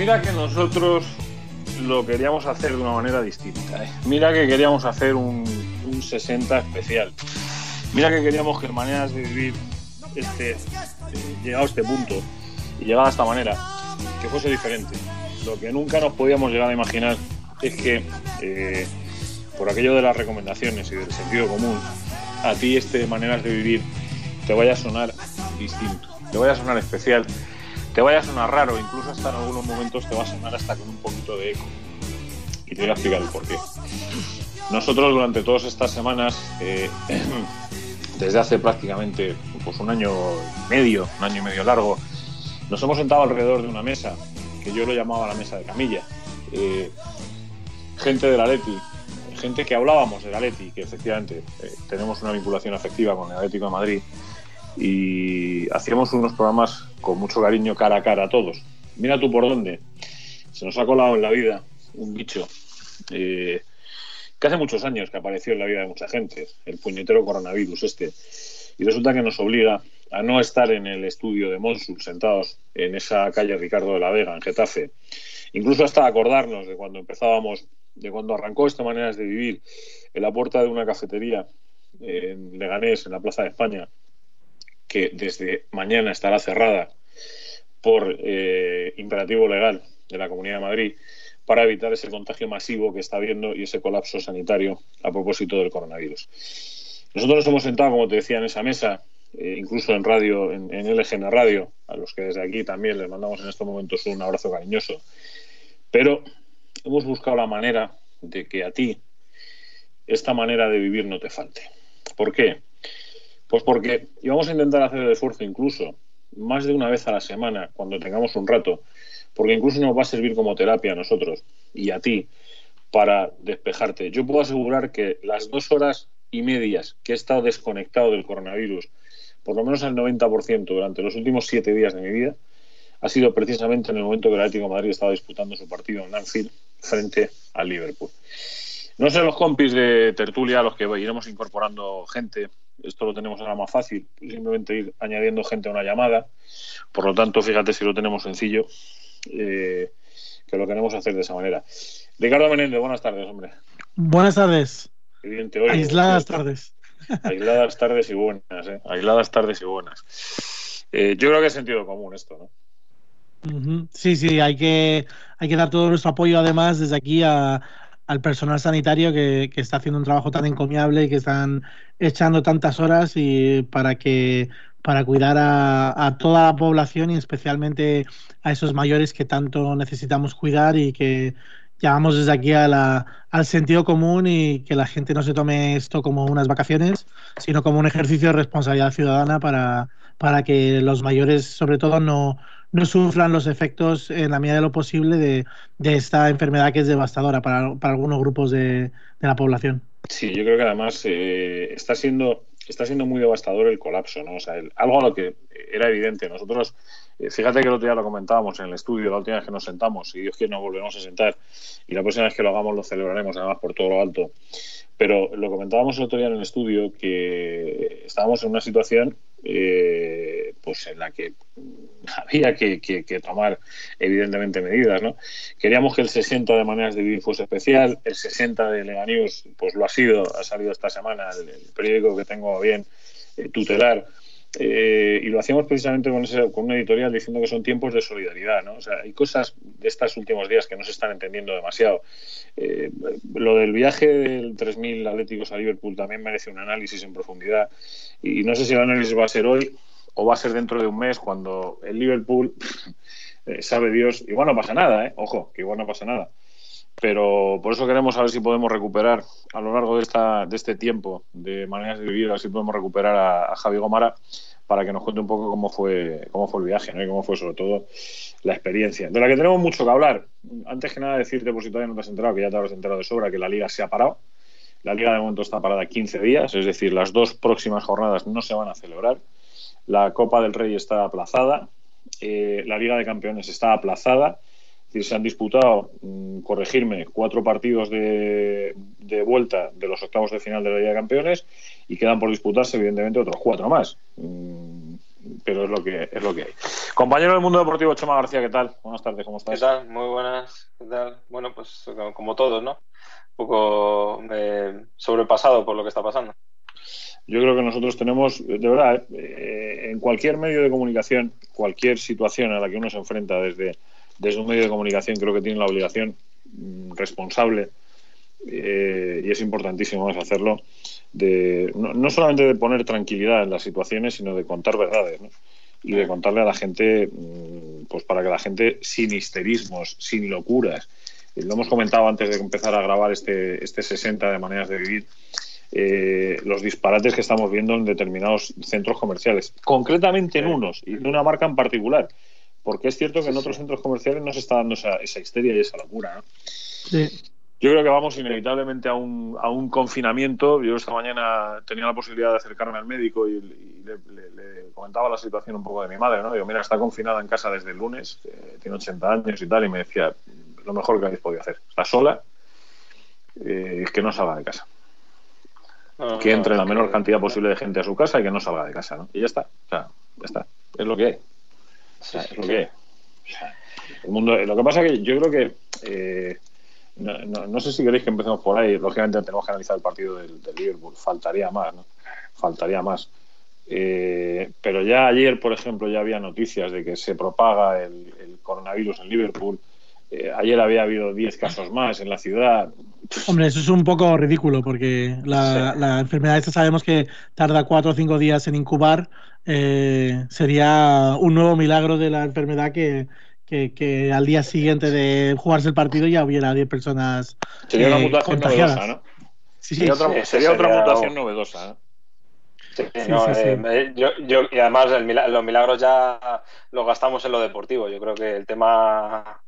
Mira que nosotros lo queríamos hacer de una manera distinta. ¿eh? Mira que queríamos hacer un, 60 especial. Mira que queríamos que maneras de vivir este, eh, llegado a este punto y llegado a esta manera, que fuese diferente. Lo que nunca nos podíamos llegar a imaginar es que, eh, por aquello de las recomendaciones y del sentido común, a ti este maneras de vivir te vaya a sonar distinto, te vaya a sonar especial te vaya a sonar raro, incluso hasta en algunos momentos te va a sonar hasta con un poquito de eco. Y te voy a explicar el porqué. Nosotros durante todas estas semanas, eh, desde hace prácticamente pues, un año y medio, un año y medio largo, nos hemos sentado alrededor de una mesa, que yo lo llamaba la mesa de camilla. Eh, gente de la Leti, gente que hablábamos de la Leti, que efectivamente eh, tenemos una vinculación afectiva con el Atlético de Madrid, y hacíamos unos programas con mucho cariño cara a cara a todos. Mira tú por dónde. Se nos ha colado en la vida un bicho eh, que hace muchos años que apareció en la vida de mucha gente, el puñetero coronavirus este. Y resulta que nos obliga a no estar en el estudio de Monsul sentados en esa calle Ricardo de la Vega, en Getafe. Incluso hasta acordarnos de cuando empezábamos, de cuando arrancó esta manera de vivir en la puerta de una cafetería en Leganés, en la Plaza de España, que desde mañana estará cerrada por eh, imperativo legal de la Comunidad de Madrid para evitar ese contagio masivo que está habiendo y ese colapso sanitario a propósito del coronavirus. Nosotros nos hemos sentado, como te decía, en esa mesa, eh, incluso en radio, en, en LGN Radio, a los que desde aquí también les mandamos en estos momentos un abrazo cariñoso. Pero hemos buscado la manera de que a ti esta manera de vivir no te falte. ¿Por qué? Pues porque íbamos a intentar hacer el esfuerzo incluso más de una vez a la semana, cuando tengamos un rato, porque incluso nos va a servir como terapia a nosotros y a ti para despejarte. Yo puedo asegurar que las dos horas y medias que he estado desconectado del coronavirus, por lo menos al 90% durante los últimos siete días de mi vida, ha sido precisamente en el momento que el Atlético Madrid estaba disputando su partido en Anfield frente al Liverpool. No sé los compis de tertulia los que iremos incorporando gente esto lo tenemos ahora más fácil, simplemente ir añadiendo gente a una llamada. Por lo tanto, fíjate si lo tenemos sencillo, eh, que lo queremos hacer de esa manera. Ricardo Menéndez, buenas tardes, hombre. Buenas tardes. Aisladas tardes. Aisladas tardes y buenas, ¿eh? Aisladas tardes y buenas. Eh, yo creo que es sentido común esto, ¿no? Sí, sí, hay que, hay que dar todo nuestro apoyo además desde aquí a, al personal sanitario que, está haciendo un trabajo tan encomiable y que están echando tantas horas y para que para cuidar a, toda la población y especialmente a esos mayores que tanto necesitamos cuidar y que llamamos desde aquí a la, al sentido común y que la gente no se tome esto como unas vacaciones, sino como un ejercicio de responsabilidad ciudadana para, para que los mayores, sobre todo, no, no sufran los efectos en la medida de lo posible de, esta enfermedad que es devastadora para, algunos grupos de, la población. Sí, yo creo que además eh, está siendo está siendo muy devastador el colapso, ¿no? O sea, algo a lo que era evidente. Nosotros, eh, fíjate que el otro día lo comentábamos en el estudio, la última vez que nos sentamos, y Dios quiere nos volvemos a sentar, y la próxima vez que lo hagamos lo celebraremos además por todo lo alto. Pero lo comentábamos el otro día en el estudio que estábamos en una situación eh, pues en la que había que, tomar evidentemente medidas. ¿no? Queríamos que el 60 de maneras de vivir fuese especial, el 60 de Lega News pues lo ha sido, ha salido esta semana el, periódico que tengo bien eh, tutelar. Eh, y lo hacíamos precisamente con, ese, con una editorial diciendo que son tiempos de solidaridad. ¿no? O sea, hay cosas de estos últimos días que no se están entendiendo demasiado. Eh, lo del viaje del 3.000 Atléticos a Liverpool también merece un análisis en profundidad. Y no sé si el análisis va a ser hoy o va a ser dentro de un mes cuando el Liverpool, eh, sabe Dios, igual no pasa nada, ¿eh? ojo, que igual no pasa nada. Pero por eso queremos saber si podemos recuperar a lo largo de, esta, de este tiempo de maneras de vivir, a ver si podemos recuperar a, Javi Gomara para que nos cuente un poco cómo fue, cómo fue el viaje ¿no? y cómo fue sobre todo la experiencia. De la que tenemos mucho que hablar. Antes que nada decirte, por si todavía no te has enterado, que ya te habrás enterado de sobra, que la liga se ha parado. La liga de momento está parada 15 días, es decir, las dos próximas jornadas no se van a celebrar. La Copa del Rey está aplazada, eh, la Liga de Campeones está aplazada. Es decir, se han disputado, mm, corregirme, cuatro partidos de, vuelta de los octavos de final de la Liga de Campeones y quedan por disputarse, evidentemente, otros cuatro más. Mm, pero es lo que es lo que hay. Compañero del mundo deportivo, Chema García, ¿qué tal? Buenas tardes, ¿cómo estás? ¿Qué tal? Muy buenas, ¿qué tal? Bueno, pues como todos, ¿no? Un poco eh, sobrepasado por lo que está pasando. Yo creo que nosotros tenemos, de verdad, eh, en cualquier medio de comunicación, cualquier situación a la que uno se enfrenta desde, desde un medio de comunicación, creo que tiene la obligación mm, responsable, eh, y es importantísimo hacerlo, de, no, solamente de poner tranquilidad en las situaciones, sino de contar verdades, ¿no? y de contarle a la gente, mm, pues para que la gente, sin histerismos, sin locuras, eh, lo hemos comentado antes de empezar a grabar este, este 60 de maneras de vivir, eh, los disparates que estamos viendo en determinados centros comerciales, concretamente en unos y de una marca en particular, porque es cierto que en otros centros comerciales no se está dando esa, esa histeria y esa locura. ¿no? Sí. Yo creo que vamos inevitablemente a un, a un confinamiento. Yo esta mañana tenía la posibilidad de acercarme al médico y, le, comentaba la situación un poco de mi madre, ¿no? Digo, mira, está confinada en casa desde el lunes, eh, tiene 80 años y tal, y me decía, lo mejor que habéis podido hacer. Está sola, eh, que no salga de casa. Que entre la menor cantidad posible de gente a su casa y que no salga de casa, ¿no? Y ya está, o sea, ya está. Es lo que hay. es lo que hay. el mundo, lo que pasa es que yo creo que... Eh, no, sé si queréis que empecemos por ahí. Lógicamente tenemos que analizar el partido del, Liverpool. Faltaría más, ¿no? Faltaría más. Eh, pero ya ayer, por ejemplo, ya había noticias de que se propaga el, coronavirus en Liverpool. Eh, ayer había habido 10 casos más en la ciudad. Hombre, eso es un poco ridículo porque la, enfermedad esta sabemos que tarda 4 o 5 días en incubar. Eh, sería un nuevo milagro de la enfermedad que, que, al día siguiente de jugarse el partido ya hubiera 10 personas. Sería una eh, mutación novedosa, ¿no? Sí, sería, otra, sería, otra, mutación novedosa. Sí, no, eh, yo, yo, y además los milagros ya los gastamos en lo deportivo. Yo creo que el tema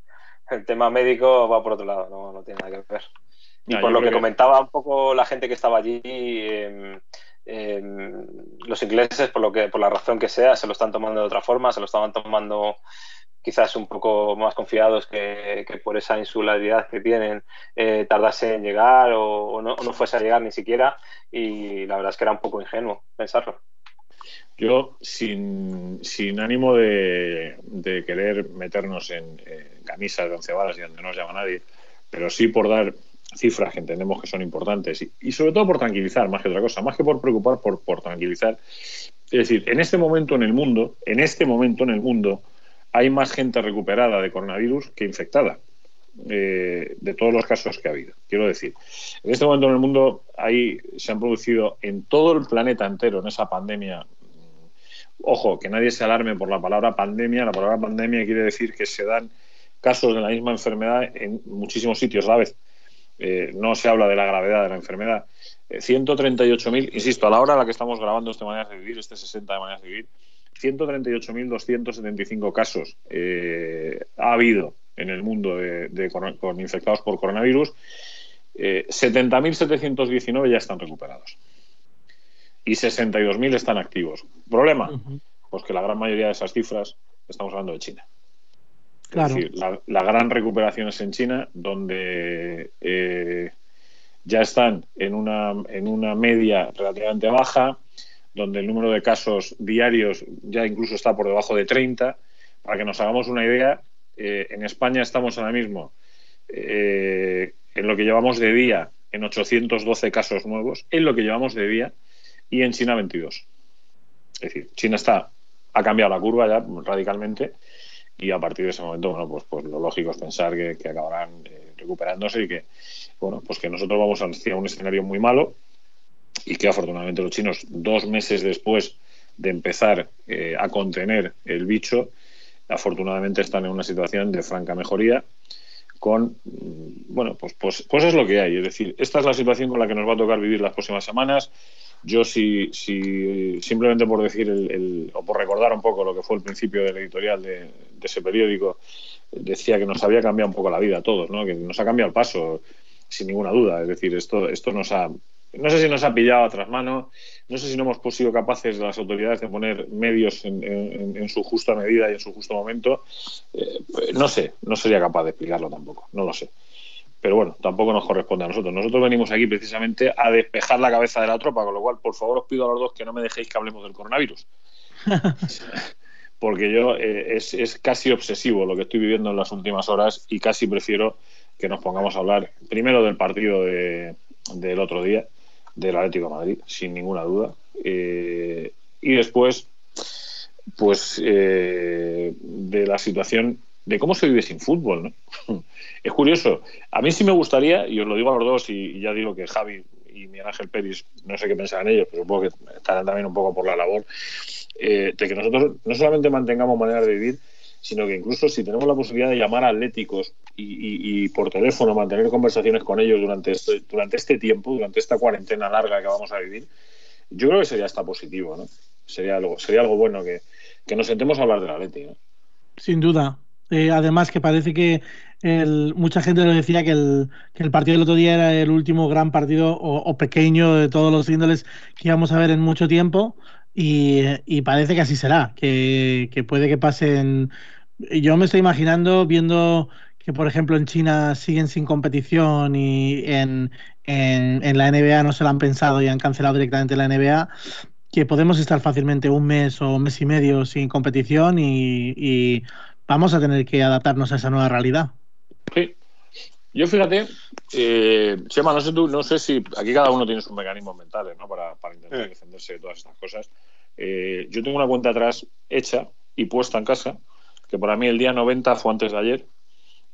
el tema médico va por otro lado, no, no tiene nada que ver. Y por lo que, comentaba un poco la gente que estaba allí, em, los ingleses, por lo que por la razón que sea, se lo están tomando de otra forma, se lo estaban tomando quizás un poco más confiados que, por esa insularidad que tienen eh, tardase en llegar o, no, fuese a llegar ni siquiera y la verdad es que era un poco ingenuo pensarlo. Yo, sin, ánimo de, querer meternos en, camisas de once varas y donde no nos llama nadie, pero sí por dar cifras que entendemos que son importantes y, sobre todo por tranquilizar, más que otra cosa, más que por preocupar, por, por tranquilizar. Es decir, en este momento en el mundo, en este momento en el mundo, hay más gente recuperada de coronavirus que infectada. Eh, de todos los casos que ha habido. Quiero decir, en este momento en el mundo hay, se han producido en todo el planeta entero, en esa pandemia, ojo, que nadie se alarme por la palabra pandemia, la palabra pandemia quiere decir que se dan casos de la misma enfermedad en muchísimos sitios a la vez. Eh, no se habla de la gravedad de la enfermedad. 138.000, eh, insisto, a la hora a la que estamos grabando este Maneras de Vivir, este 60 de Maneras de Vivir, 138.275 casos eh, ha habido en el mundo de, infectados por coronavirus. 70.719 eh, ya están recuperados y 62.000 están activos. ¿Problema? Pues que la gran mayoría de esas cifras estamos hablando de China. Es decir, la, gran recuperación es en China, donde eh, ya están en una, en una media relativamente baja, donde el número de casos diarios ya incluso está por debajo de 30. Para que nos hagamos una idea, eh, en España estamos ahora mismo eh, en lo que llevamos de día en 812 casos nuevos, en lo que llevamos de día, y en China 22. Es decir, China está ha cambiado la curva ya radicalmente y a partir de ese momento, bueno, pues, pues lo lógico es pensar que, acabarán eh, recuperándose y que, bueno, pues que nosotros vamos hacia un escenario muy malo y que afortunadamente los chinos, dos meses después de empezar eh, a contener el bicho, afortunadamente están en una situación de franca mejoría con, mm, bueno, pues, pues, pues es lo que hay. Es decir, esta es la situación con la que nos va a tocar vivir las próximas semanas. Yo si, si simplemente por decir el, o por recordar un poco lo que fue el principio del editorial de, ese periódico, decía que nos había cambiado un poco la vida a todos, ¿no? que nos ha cambiado el paso, sin ninguna duda. Es decir, esto, esto nos ha no sé si nos ha pillado a tras manos, no sé si no hemos sido capaces de las autoridades de poner medios en, su justa medida y en su justo momento. Eh, no sé, no sería capaz de explicarlo tampoco, no lo sé. Pero bueno, tampoco nos corresponde a nosotros. Nosotros venimos aquí precisamente a despejar la cabeza de la tropa, con lo cual, por favor, os pido a los dos que no me dejéis que hablemos del coronavirus. Porque yo eh, es, es, casi obsesivo lo que estoy viviendo en las últimas horas y casi prefiero que nos pongamos a hablar primero del partido de, del otro día, del Atlético de Madrid, sin ninguna duda. Eh, y después, pues, eh, de la situación de cómo se vive sin fútbol, ¿no? es curioso. A mí sí me gustaría, y os lo digo a los dos, y, ya digo que Javi y Miguel Ángel Pérez, no sé qué pensarán ellos, pero supongo que estarán también un poco por la labor, eh, de que nosotros no solamente mantengamos maneras de vivir, sino que incluso si tenemos la posibilidad de llamar a atléticos y, por teléfono mantener conversaciones con ellos durante este, durante este tiempo, durante esta cuarentena larga que vamos a vivir, yo creo que sería hasta positivo, ¿no? Sería algo, sería algo bueno que, nos sentemos a hablar de la Leti, ¿no? Sin duda. Eh, además que parece que mucha gente lo decía que el, que el, partido del otro día era el último gran partido o, pequeño de todos los índoles que íbamos a ver en mucho tiempo y, parece que así será, que, que puede que pasen... Yo me estoy imaginando viendo que, por ejemplo, en China siguen sin competición y en, en, la NBA no se lo han pensado y han cancelado directamente la NBA, que podemos estar fácilmente un mes o un mes y medio sin competición y, vamos a tener que adaptarnos a esa nueva realidad. Sí. Yo fíjate, eh, Chema, no sé tú, no sé si aquí cada uno tiene sus mecanismos mentales, ¿no? Para, para intentar defenderse de todas estas cosas. Eh, yo tengo una cuenta atrás hecha y puesta en casa, que para mí el día 90 fue antes de ayer,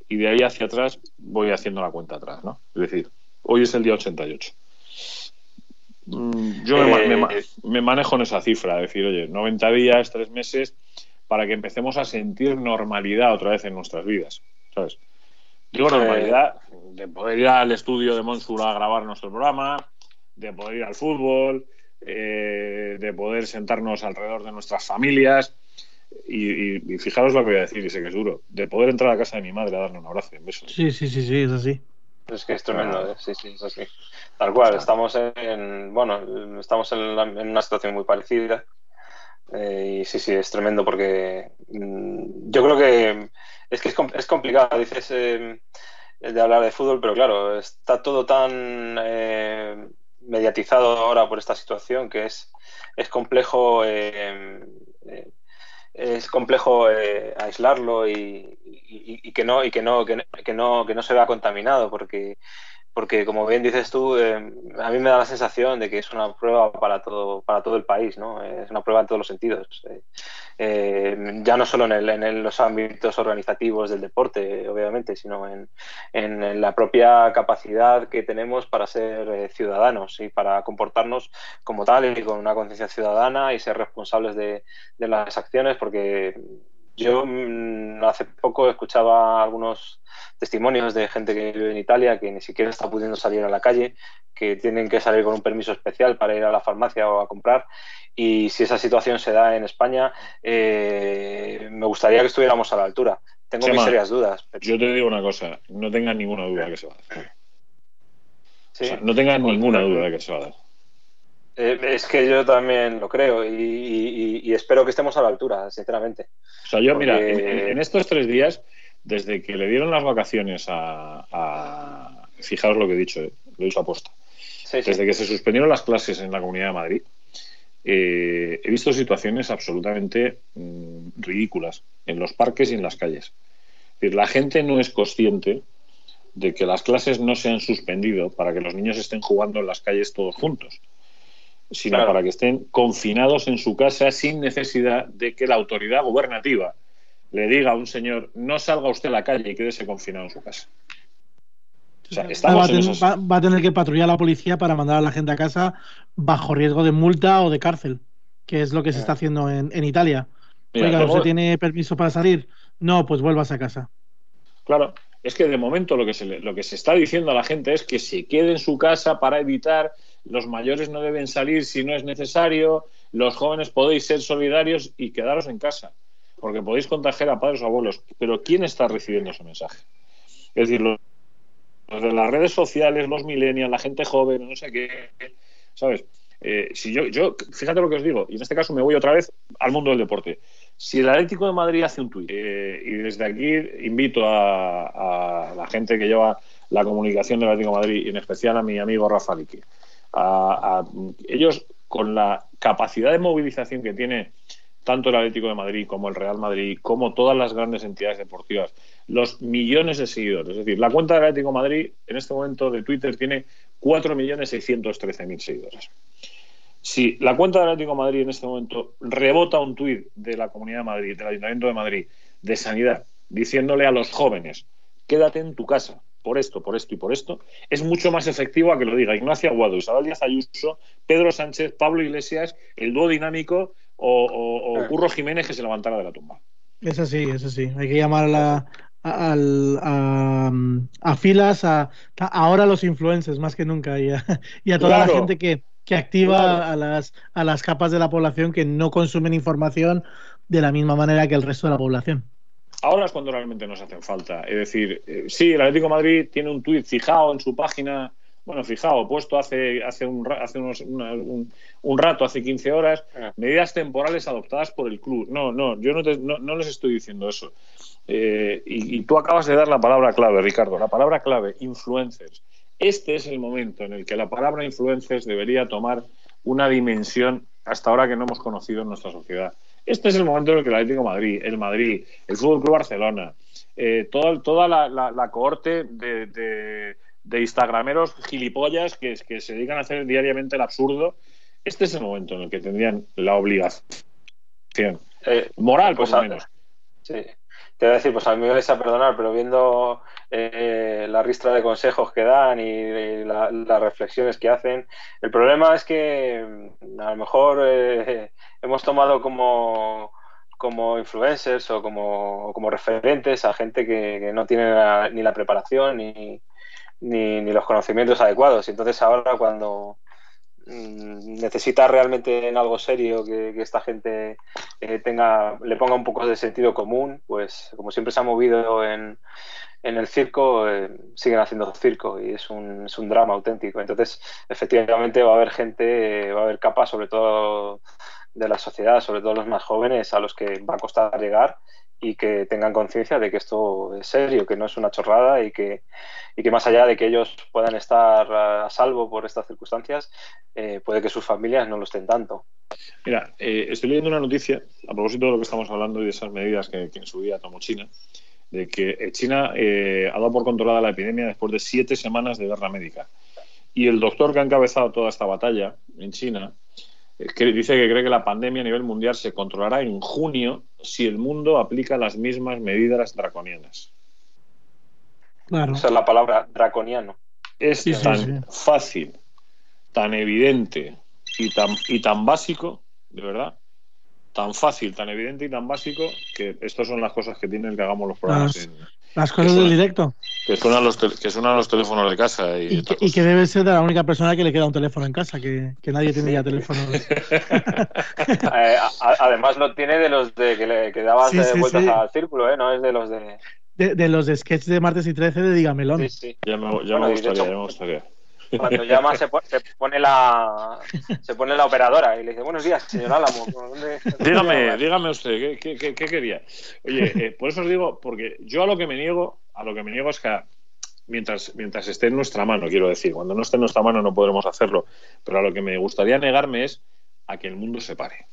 y de ahí hacia atrás voy haciendo la cuenta atrás, ¿no? Es decir, hoy es el día 88. Mm, yo eh, me, manejo en esa cifra, es decir, oye, 90 días, 3 meses, para que empecemos a sentir normalidad otra vez en nuestras vidas, ¿sabes? Digo normalidad de poder ir al estudio de Monsura a grabar nuestro programa, de poder ir al fútbol, eh, de poder sentarnos alrededor de nuestras familias, y, fijaros lo que voy a decir, y sé que es duro, de poder entrar a casa de mi madre a darle un abrazo y un beso. Sí, sí, sí, sí, es así. Es que es tremendo, ¿eh? sí, sí, es así. Tal cual, estamos en, bueno, estamos en, una situación muy parecida. Eh, sí, sí, es tremendo porque mm, yo creo que es que es, complicado, dices, eh, de hablar de fútbol, pero claro, está todo tan mediatizado ahora por esta situación que es, es complejo es complejo eh, aislarlo y, que no y que no que, no que no se vea contaminado porque porque como bien dices tú, eh, a mí me da la sensación de que es una prueba para todo, para todo el país, ¿no? Es una prueba en todos los sentidos. Eh, eh, ya no solo en, los ámbitos organizativos del deporte, obviamente, sino en, la propia capacidad que tenemos para ser ciudadanos y para comportarnos como tal y con una conciencia ciudadana y ser responsables de, de las acciones, porque yo mm, hace poco escuchaba algunos testimonios de gente que vive en Italia que ni siquiera está pudiendo salir a la calle, que tienen que salir con un permiso especial para ir a la farmacia o a comprar. Y si esa situación se da en España, eh, me gustaría que estuviéramos a la altura. Tengo mis serias dudas. Yo te digo una cosa, no tengas ninguna duda de que se va a dar. no tengas ninguna duda de que se va a dar. Eh, es que yo también lo creo y, espero que estemos a la altura, sinceramente. O sea, yo, mira, en, estos tres días, desde que le dieron las vacaciones a. fijaos lo que he dicho, eh, lo he dicho a posta. desde que se suspendieron las clases en la Comunidad de Madrid, eh, he visto situaciones absolutamente mm, ridículas en los parques y en las calles. Es decir, la gente no es consciente de que las clases no se han suspendido para que los niños estén jugando en las calles todos juntos sino para que estén confinados en su casa sin necesidad de que la autoridad gubernativa le diga a un señor no salga usted a la calle y quédese confinado en su casa. va, a tener, que patrullar la policía para mandar a la gente a casa bajo riesgo de multa o de cárcel, que es lo que se está haciendo en, Italia. Oiga, ¿usted tiene permiso para salir? No, pues vuelvas a casa. Claro, es que de momento lo que se, lo que se está diciendo a la gente es que se quede en su casa para evitar los mayores no deben salir si no es necesario, los jóvenes podéis ser solidarios y quedaros en casa, porque podéis contagiar a padres o abuelos. Pero ¿quién está recibiendo ese mensaje? Es decir, los, de las redes sociales, los millennials, la gente joven, no sé qué, ¿sabes? Eh, si yo, yo, fíjate lo que os digo, y en este caso me voy otra vez al mundo del deporte. Si el Atlético de Madrid hace un tuit, eh, y desde aquí invito a, la gente que lleva la comunicación del Atlético de Madrid, y en especial a mi amigo Rafa ellos con la capacidad de movilización que tiene tanto el Atlético de Madrid como el Real Madrid, como todas las grandes entidades deportivas, los millones de seguidores. Es decir, la cuenta del Atlético de Madrid en este momento de Twitter tiene 4.613.000 seguidores. Si la cuenta del Atlético de Madrid en este momento rebota un tuit de la Comunidad de Madrid, del Ayuntamiento de Madrid, de Sanidad, diciéndole a los jóvenes, quédate en tu casa, por esto, por esto y por esto, es mucho más efectivo a que lo diga Ignacio Aguado, Isabel Díaz Ayuso, Pedro Sánchez, Pablo Iglesias, el dúo dinámico o, Curro Jiménez que se levantara de la tumba. Eso sí, eso sí. Hay que llamar a, a, filas, a, ahora a los influencers más que nunca y a, toda la gente que, activa a, las, a las capas de la población que no consumen información de la misma manera que el resto de la población. Ahora es cuando realmente nos hacen falta. Es decir, eh, sí, el Atlético de Madrid tiene un tuit fijado en su página bueno, fijaos, puesto hace, hace, un, hace unos, un, rato, hace 15 horas, ah. medidas temporales adoptadas por el club. No, no, yo no, no, les estoy diciendo eso. Eh, y, tú acabas de dar la palabra clave, Ricardo, la palabra clave, influencers. Este es el momento en el que la palabra influencers debería tomar una dimensión hasta ahora que no hemos conocido en nuestra sociedad. Este es el momento en el que el Atlético Madrid, el Madrid, el Fútbol Club Barcelona, eh, toda, toda la, cohorte de de instagrameros gilipollas que, que se dedican a hacer diariamente el absurdo, este es el momento en el que tendrían la obligación eh, moral, pues, por lo menos. Sí. Te voy a decir, pues a mí me vais a perdonar, pero viendo eh, la ristra de consejos que dan y, las reflexiones que hacen, el problema es que mm, a lo mejor eh, hemos tomado como, como influencers o como, como referentes a gente que, no tiene ni la preparación ni, ni, los conocimientos adecuados. Y entonces ahora cuando necesita realmente en algo serio que, esta gente eh, tenga, le ponga un poco de sentido común, pues como siempre se ha movido en, el circo, eh, siguen haciendo circo y es un, es un drama auténtico. Entonces, efectivamente va a haber gente, va a haber capas, sobre todo de la sociedad, sobre todo los más jóvenes, a los que va a costar llegar y que tengan conciencia de que esto es serio, que no es una chorrada y que, y que más allá de que ellos puedan estar a salvo por estas circunstancias, eh, puede que sus familias no lo estén tanto. Mira, eh, estoy leyendo una noticia a propósito de lo que estamos hablando y de esas medidas que, en su día tomó China, de que eh, China ha dado por controlada la epidemia después de siete semanas de guerra médica. Y el doctor que ha encabezado toda esta batalla en China dice que cree que la pandemia a nivel mundial se controlará en junio si el mundo aplica las mismas medidas draconianas. Claro. Esa es la palabra draconiano. Es tan fácil, tan evidente y tan, y tan básico, de verdad, tan fácil, tan evidente y tan básico que estas son las cosas que tienen que hagamos los programas en, las cosas del directo. Que suenan, los que suenan los teléfonos de casa. Y, que, debe ser de la única persona que le queda un teléfono en casa, que, nadie tiene ya teléfono. Eh, además lo tiene de los de que le que dabas vueltas al círculo, ¿eh? no es de los de... De, los de sketch de martes y 13 de Dígamelo. Sí, sí. Ya me, ya me gustaría, ya me gustaría. Cuando llama se, pone la se pone la operadora y le dice buenos días, señor Álamo. dígame, dígame usted, ¿qué, qué, qué quería? Oye, eh, por eso os digo, porque yo a lo que me niego, a lo que me niego es que mientras, mientras esté en nuestra mano, quiero decir, cuando no esté en nuestra mano no podremos hacerlo, pero a lo que me gustaría negarme es a que el mundo se pare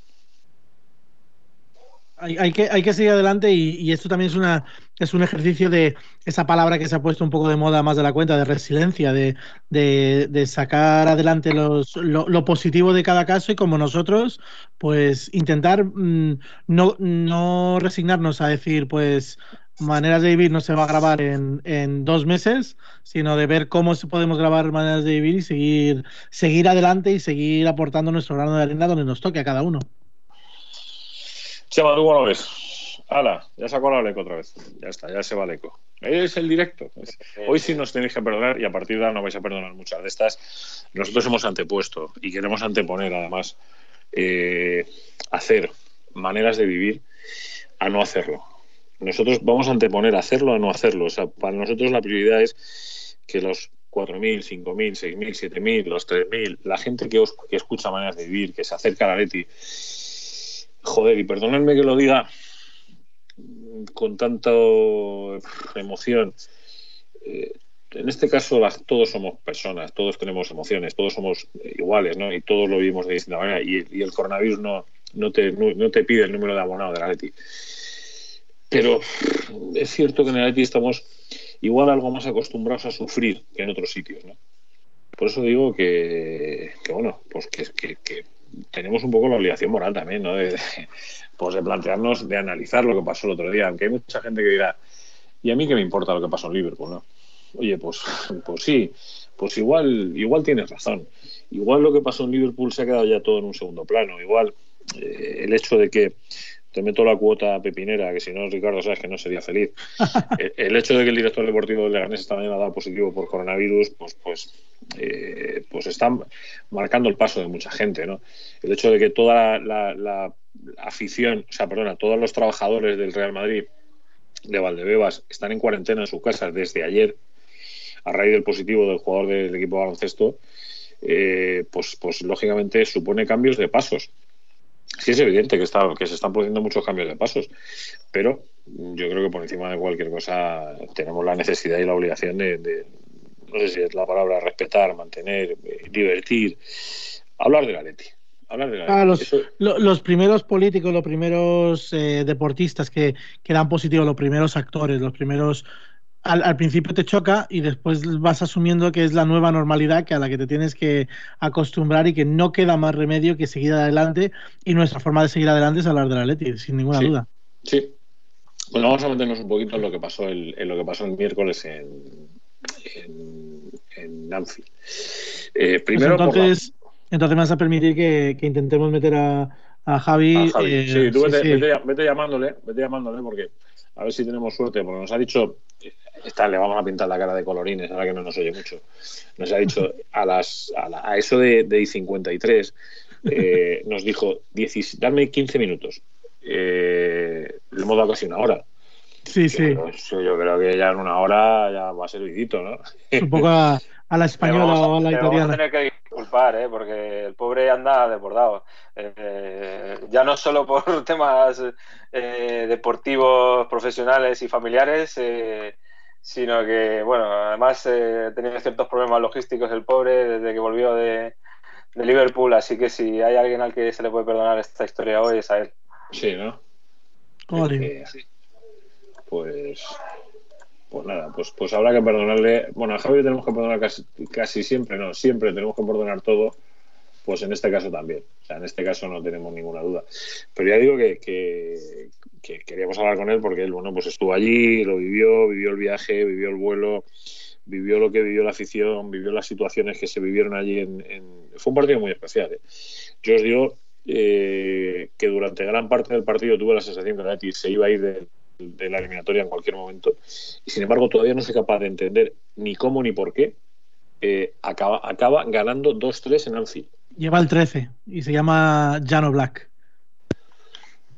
hay, que, hay que seguir adelante y, esto también es, una, es un ejercicio de esa palabra que se ha puesto un poco de moda más de la cuenta, de resiliencia, de, de, sacar adelante los, lo, positivo de cada caso y como nosotros, pues intentar mm, no, no resignarnos a decir, pues maneras de vivir no se va a grabar en, en, dos meses, sino de ver cómo podemos grabar maneras de vivir y seguir, seguir adelante y seguir aportando nuestro grano de arena donde nos toque a cada uno. Chema, ¿tú cómo lo ves? Hala, ya sacó la eco otra vez. Ya está, ya se va el eco. Es el directo. Hoy sí nos tenéis que perdonar y a partir de ahora no vais a perdonar muchas de estas. Nosotros hemos antepuesto y queremos anteponer además eh, hacer maneras de vivir a no hacerlo. Nosotros vamos a anteponer hacerlo a no hacerlo. O sea, para nosotros la prioridad es que los 4.000, 5.000, 6.000, 7.000, los 3.000, la gente que, os, que escucha maneras de vivir, que se acerca a la Leti, joder, y perdónenme que lo diga con tanta emoción. Eh, en este caso todos somos personas, todos tenemos emociones, todos somos iguales, ¿no? Y todos lo vivimos de distinta manera. Y, el coronavirus no, no te, no, te pide el número de abonado de la Leti. Pero es cierto que en el Leti estamos igual algo más acostumbrados a sufrir que en otros sitios, ¿no? Por eso digo que, bueno, pues que, tenemos un poco la obligación moral también, ¿no? De, pues de plantearnos, de analizar lo que pasó el otro día, aunque hay mucha gente que dirá, ¿y a mí qué me importa lo que pasó en Liverpool, no? Oye, pues, pues sí, pues igual, igual tienes razón. Igual lo que pasó en Liverpool se ha quedado ya todo en un segundo plano. Igual eh, el hecho de que te meto la cuota pepinera, que si no, Ricardo, sabes que no sería feliz. El hecho de que el director deportivo del Leganés esta mañana ha dado positivo por coronavirus, pues, pues, eh, pues está marcando el paso de mucha gente, ¿no? El hecho de que toda la, afición, o sea, perdona, todos los trabajadores del Real Madrid de Valdebebas están en cuarentena en sus casas desde ayer a raíz del positivo del jugador del equipo de baloncesto, eh, pues, pues lógicamente supone cambios de pasos sí es evidente que, está, que se están produciendo muchos cambios de pasos, pero yo creo que por encima de cualquier cosa tenemos la necesidad y la obligación de, no sé si es la palabra, respetar, mantener, eh, divertir, hablar de la Leti. Hablar de la ah, los, los, primeros políticos, los primeros eh, deportistas que, que dan positivo, los primeros actores, los primeros al, principio te choca y después vas asumiendo que es la nueva normalidad que a la que te tienes que acostumbrar y que no queda más remedio que seguir adelante y nuestra forma de seguir adelante es hablar de la Leti, sin ninguna duda. Sí. Bueno, vamos a meternos un poquito en lo que pasó el, en lo que pasó el miércoles en, en, en Anfield. Eh, primero pues entonces, entonces me vas a permitir que, intentemos meter a, a Javi. Eh, sí, tú vete, Vete, llamándole, vete llamándole porque a ver si tenemos suerte, porque nos ha dicho Está, le vamos a pintar la cara de colorines, ahora que no nos oye mucho. Nos ha dicho a las a, eso de, de 53, eh, nos dijo, dame 15 minutos. Eh, le hemos dado casi una hora. Sí, sí. Yo, creo que ya en una hora ya va a ser vidito, ¿no? Un poco a, la española o a la italiana. Vamos a tener que disculpar, ¿eh? porque el pobre anda desbordado. Eh, ya no solo por temas eh, deportivos, profesionales y familiares, eh, sino que, bueno, además eh, tenía ciertos problemas logísticos el pobre desde que volvió de, Liverpool, así que si hay alguien al que se le puede perdonar esta historia hoy es a él. Sí, ¿no? pues, pues nada, pues, pues habrá que perdonarle. Bueno, a Javier tenemos que perdonar casi, casi siempre, no, siempre tenemos que perdonar todo pues en este caso también. O sea, en este caso no tenemos ninguna duda. Pero ya digo que, que, queríamos hablar con él porque él, bueno, pues estuvo allí, lo vivió, vivió el viaje, vivió el vuelo, vivió lo que vivió la afición, vivió las situaciones que se vivieron allí. En, Fue un partido muy especial. ¿eh? Yo os digo eh, que durante gran parte del partido tuve la sensación que se iba a ir de, la eliminatoria en cualquier momento. Y sin embargo, todavía no soy capaz de entender ni cómo ni por qué eh, acaba, acaba ganando 2-3 en Anfield. Lleva el 13 y se llama Jano Black.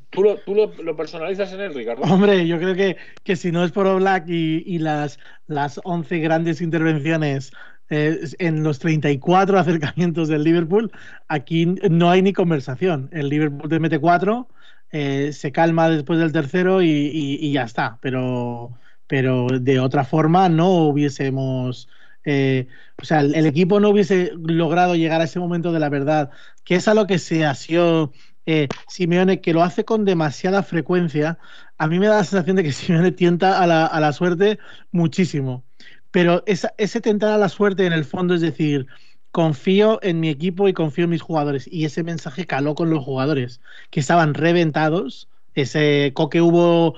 ¿Tú, lo, tú lo, personalizas en él, Ricardo? Hombre, yo creo que, que si no es por Black y, y, las, las 11 grandes intervenciones eh, en los 34 acercamientos del Liverpool, aquí no hay ni conversación. El Liverpool te mete 4, eh, se calma después del tercero y, ya está. Pero, pero de otra forma no hubiésemos eh, o sea, el, equipo no hubiese logrado llegar a ese momento de la verdad, que es a lo que se asió eh, Simeone, que lo hace con demasiada frecuencia. A mí me da la sensación de que Simeone tienta a la, suerte muchísimo. Pero ese tentar a la suerte en el fondo es decir, confío en mi equipo y confío en mis jugadores. Y ese mensaje caló con los jugadores, que estaban reventados. Ese coque hubo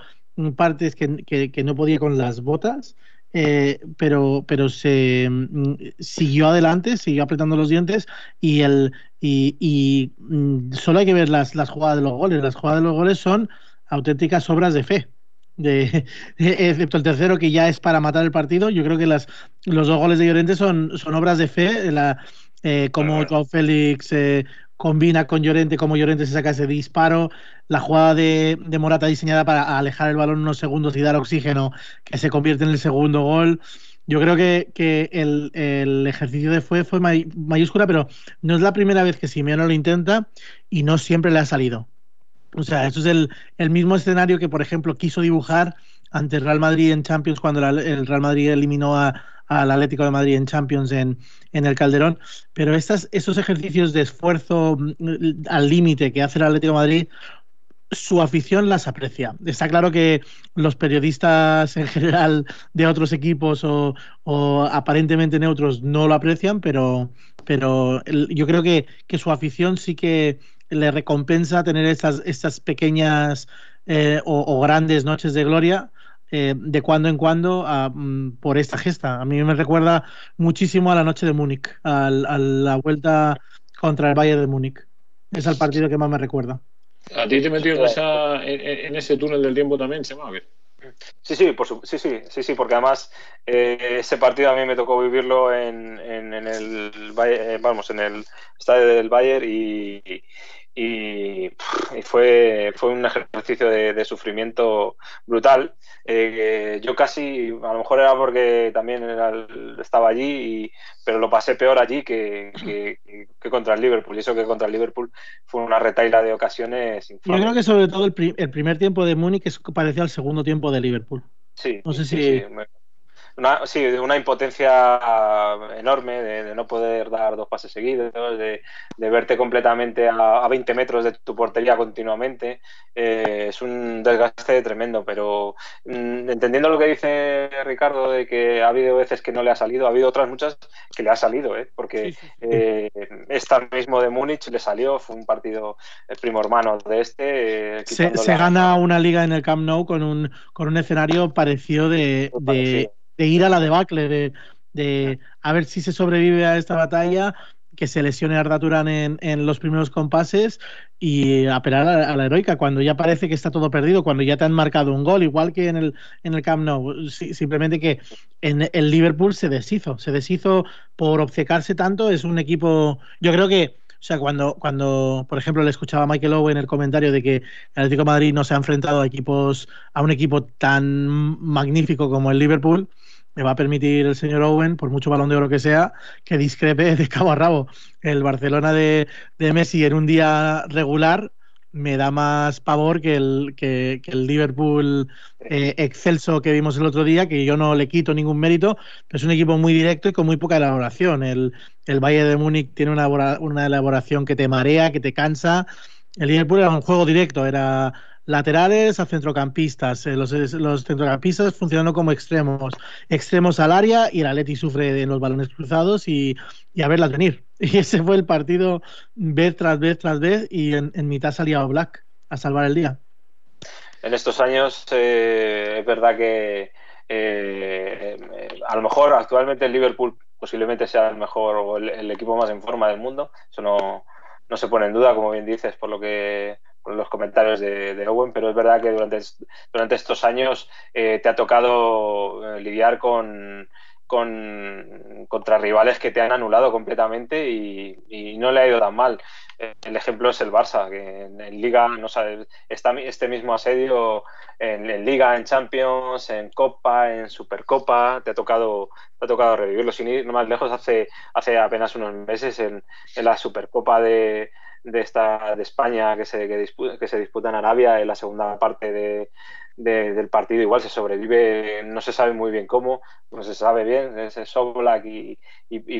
partes que no podía con las botas eh, pero, pero se mm, siguió adelante, siguió apretando los dientes y, el, y, mm, solo hay que ver las, las jugadas de los goles. Las jugadas de los goles son auténticas obras de fe. De, excepto el tercero que ya es para matar el partido, yo creo que las, los dos goles de Llorente son, son obras de fe, la, eh, como Joao Félix eh, combina con Llorente, como Llorente se saca ese disparo, la jugada de, Morata diseñada para alejar el balón unos segundos y dar oxígeno, que se convierte en el segundo gol. Yo creo que, el, ejercicio de fue fue mayúscula, pero no es la primera vez que Simeone lo intenta y no siempre le ha salido. O sea, eso es el, mismo escenario que, por ejemplo, quiso dibujar ante el Real Madrid en Champions cuando el Real Madrid eliminó a, al Atlético de Madrid en Champions en, en el Calderón, pero estas, esos ejercicios de esfuerzo mm, al límite que hace el Atlético de Madrid su afición las aprecia. Está claro que los periodistas en general de otros equipos o, aparentemente neutros no lo aprecian, pero, pero yo creo que, su afición sí que le recompensa tener estas, estas pequeñas eh, o, grandes noches de gloria. Eh, de cuando en cuando mm, por esta gesta. A mí me recuerda muchísimo a la noche de Múnich, a, la vuelta contra el Bayern de Múnich. Es el partido que más me recuerda. ¿A ti te metió en, esa, en, ese túnel del tiempo también, Chema? Sí, sí, por sí, sí, sí, sí, porque además eh, ese partido a mí me tocó vivirlo en, en, el eh, vamos, en el estadio del Bayern y, y, fue, fue un ejercicio de, sufrimiento brutal. Eh, yo casi, a lo mejor era porque también estaba allí, pero lo pasé peor allí que, contra el Liverpool. Y eso que contra el Liverpool fue una retaila de ocasiones. Yo creo que sobre todo el, primer tiempo de Múnich parecía al segundo tiempo de Liverpool. Sí, no sé si una, sí, una impotencia enorme de, no poder dar dos pases seguidos, de, verte completamente a, 20 metros de tu portería continuamente. Eh, es un desgaste tremendo, pero mm, entendiendo lo que dice Ricardo de que ha habido veces que no le ha salido, ha habido otras muchas que le ha salido, ¿eh? porque eh, esta mismo de Múnich le salió, fue un partido primo hermano de este. se, gana una liga en el Camp Nou con un, con un escenario parecido de de ir a la debacle, de, a ver si se sobrevive a esta batalla, que se lesione Arda Turán en, los primeros compases y apelar a, la heroica cuando ya parece que está todo perdido, cuando ya te han marcado un gol, igual que en el, en el Camp Nou. simplemente que en el Liverpool se deshizo, se deshizo por obcecarse tanto. Es un equipo, yo creo que o sea, cuando, cuando, por ejemplo, le escuchaba a Michael Owen en el comentario de que el Atlético Madrid no se ha enfrentado a equipos, a un equipo tan magnífico como el Liverpool, me va a permitir el señor Owen, por mucho balón de oro que sea, que discrepe de cabo a rabo. El Barcelona de, Messi en un día regular me da más pavor que el, que, el Liverpool eh, excelso que vimos el otro día, que yo no le quito ningún mérito, pero es un equipo muy directo y con muy poca elaboración. El, el Valle de Múnich tiene una, una elaboración que te marea, que te cansa. El Liverpool era un juego directo, era laterales a centrocampistas, eh, los, centrocampistas funcionando como extremos, extremos al área y el Atleti sufre de los balones cruzados y, a verlas venir. Y ese fue el partido vez tras vez tras vez y en, mitad salía Black a salvar el día. En estos años eh, es verdad que eh, a lo mejor actualmente el Liverpool posiblemente sea el mejor o el, equipo más en forma del mundo. Eso no, no se pone en duda, como bien dices, por lo que con los comentarios de, Owen, pero es verdad que durante, durante estos años eh, te ha tocado eh, lidiar con, con, contra rivales que te han anulado completamente y, no le ha ido tan mal. El ejemplo es el Barça, que en, Liga, no sabe, está este mismo asedio en, Liga, en Champions, en Copa, en Supercopa, te ha tocado, te ha tocado revivirlo. Sin ir más lejos, hace, hace apenas unos meses en la Supercopa de, de esta de España que se, disputa, que se disputa en Arabia en la segunda parte de, del partido. Igual se sobrevive, no se sabe muy bien cómo, no se sabe bien, es Soblak y,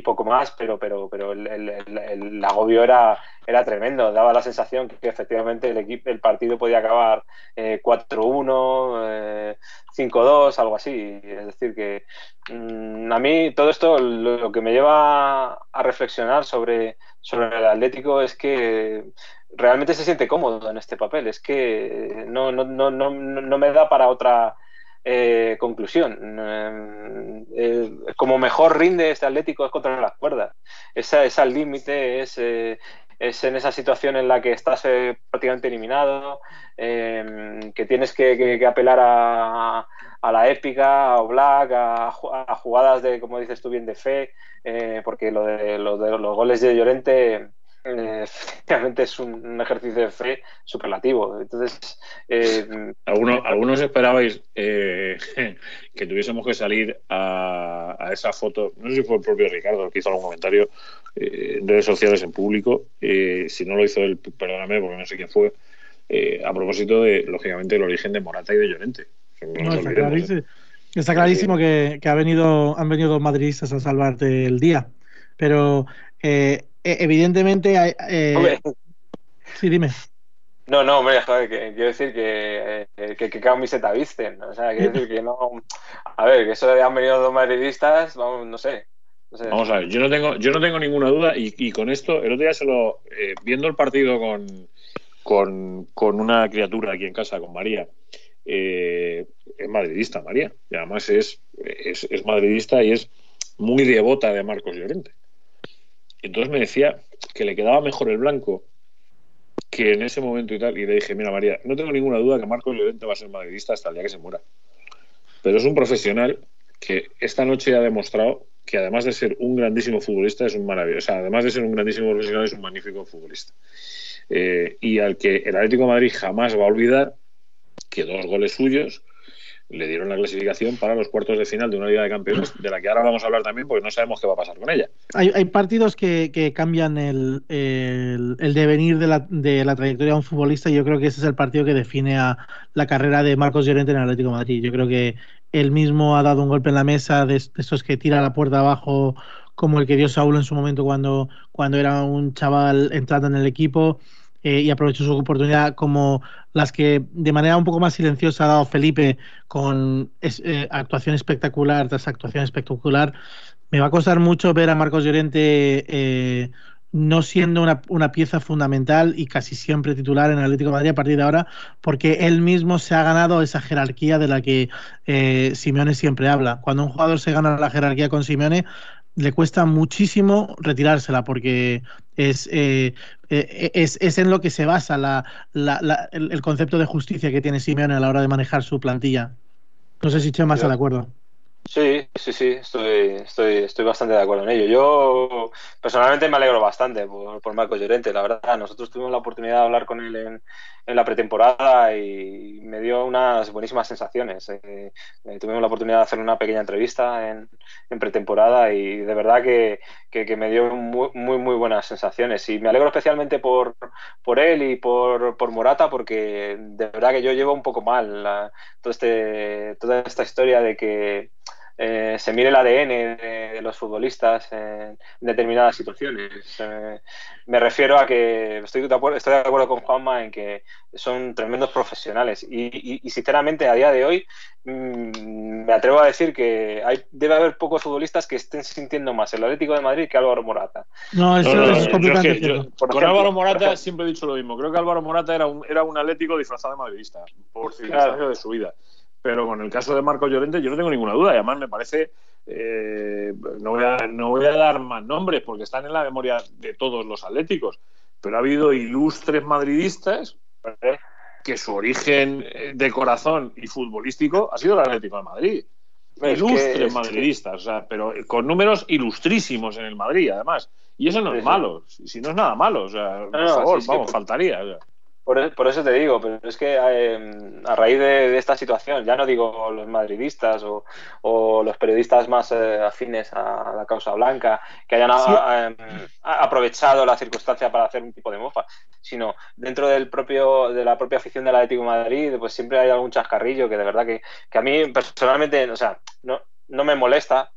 poco más, pero pero pero el, agobio era, era tremendo, daba la sensación que, efectivamente el equipo, el partido podía acabar 4-1, eh, 5-2, eh, algo así, es decir que mm, a mí todo esto lo, que me lleva a reflexionar sobre, sobre el Atlético es que realmente se siente cómodo en este papel. Es que no, no, no, no, no me da para otra eh, conclusión. Eh, eh, como mejor rinde este Atlético es contra las cuerdas. Esa es al límite, es, es en esa situación en la que estás prácticamente eliminado, que tienes que, apelar a, a, la épica, a Black, a, a, jugadas de, como dices tú bien, de fe, porque lo de, lo de los goles de Llorente eh, efectivamente es un, ejercicio de fe superlativo. Entonces, eh, algunos, algunos esperabais eh, que tuviésemos que salir a, esa foto. No sé si fue el propio Ricardo que hizo algún comentario en redes sociales en público. si no lo hizo él, perdóname porque no sé quién fue. a propósito de, lógicamente, el origen de Morata y de Llorente. Está clarísimo que, ha venido, han venido dos madridistas a salvarte el día. Pero eh, e, evidentemente. Eh, sí, dime. No, no, hombre, joder, quiero decir que, eh, que, que camiseta visten. O sea, quiero decir que no. A ver, que eso de han venido dos madridistas, vamos, no sé. Vamos a ver, yo no tengo, yo no tengo ninguna duda y, con esto, el otro día se lo. viendo el partido con, con, con, una criatura aquí en casa, con María, es madridista, María. Y además es, es, es madridista y es muy devota de Marcos Llorente. Entonces me decía que le quedaba mejor el blanco que en ese momento y tal. Y le dije, mira María, no tengo ninguna duda que Marcos Llorente va a ser madridista hasta el día que se muera. Pero es un profesional que esta noche ha demostrado que además de ser un grandísimo futbolista es un maravilloso. Sea, además de ser un grandísimo profesional es un magnífico futbolista. Eh, y al que el Atlético Madrid jamás va a olvidar que dos goles suyos le dieron la clasificación para los cuartos de final de una Liga de Campeones, de la que ahora vamos a hablar también porque no sabemos qué va a pasar con ella. Hay, partidos que, cambian el, devenir de la, trayectoria de un futbolista y yo creo que ese es el partido que define a la carrera de Marcos Llorente en el Atlético de Madrid. Yo creo que él mismo ha dado un golpe en la mesa de, esos que tira la puerta abajo como el que dio Saúl en su momento cuando, cuando era un chaval entrando en el equipo. Eh, y aprovechó su oportunidad como las que de manera un poco más silenciosa ha dado Felipe con eh, actuación espectacular tras actuación espectacular. Me va a costar mucho ver a Marcos Llorente eh, no siendo una, pieza fundamental y casi siempre titular en el Atlético de Madrid a partir de ahora, porque él mismo se ha ganado esa jerarquía de la que Simeone siempre habla. Cuando un jugador se gana la jerarquía con Simeone, le cuesta muchísimo retirársela porque es, eh, eh, es, es, en lo que se basa la, la, el, concepto de justicia que tiene Simeone a la hora de manejar su plantilla. No sé si Chema está de acuerdo. Sí, sí, sí, estoy, estoy, estoy bastante de acuerdo en ello. Yo personalmente me alegro bastante por, por Marcos Llorente, la verdad. Nosotros tuvimos la oportunidad de hablar con él en, en la pretemporada y me dio unas buenísimas sensaciones. Eh, eh, tuvimos la oportunidad de hacer una pequeña entrevista en, pretemporada y de verdad que, que, me dio muy, muy, muy, buenas sensaciones. Y me alegro especialmente por, por él y por, por Morata porque de verdad que yo llevo un poco mal todo este, toda esta historia de que eh, se mire el ADN de, los futbolistas en determinadas situaciones. Eh, me refiero a que estoy de, acuerdo, estoy de acuerdo con Juanma en que son tremendos profesionales y, sinceramente a día de hoy mm, me atrevo a decir que hay, debe haber pocos futbolistas que estén sintiendo más el Atlético de Madrid que Álvaro Morata. No, eso es completamente Con Álvaro Morata siempre he dicho lo mismo. Creo que Álvaro Morata era un, era un Atlético disfrazado de madridista por circunstancias de su vida. Pero con el caso de Marcos Llorente yo no tengo ninguna duda. Y además me parece, eh, no, voy a, no voy a dar más nombres porque están en la memoria de todos los atléticos, pero ha habido ilustres madridistas que su origen de corazón y futbolístico ha sido el Atlético de Madrid. ilustres madridistas, o sea, pero con números ilustrísimos en el Madrid, además. Y eso no es malo, si no es nada malo, o sea, por favor, vamos, faltaría. Por, por, eso te digo, pero es que eh, a raíz de, esta situación, ya no digo los madridistas o, o los periodistas más eh, afines a la causa blanca, que hayan em, aprovechado la circunstancia para hacer un tipo de mofa, sino dentro del propio de la propia afición del Atlético de Madrid, pues siempre hay algún chascarrillo que de verdad que, que a mí personalmente, o sea, no, no me molesta,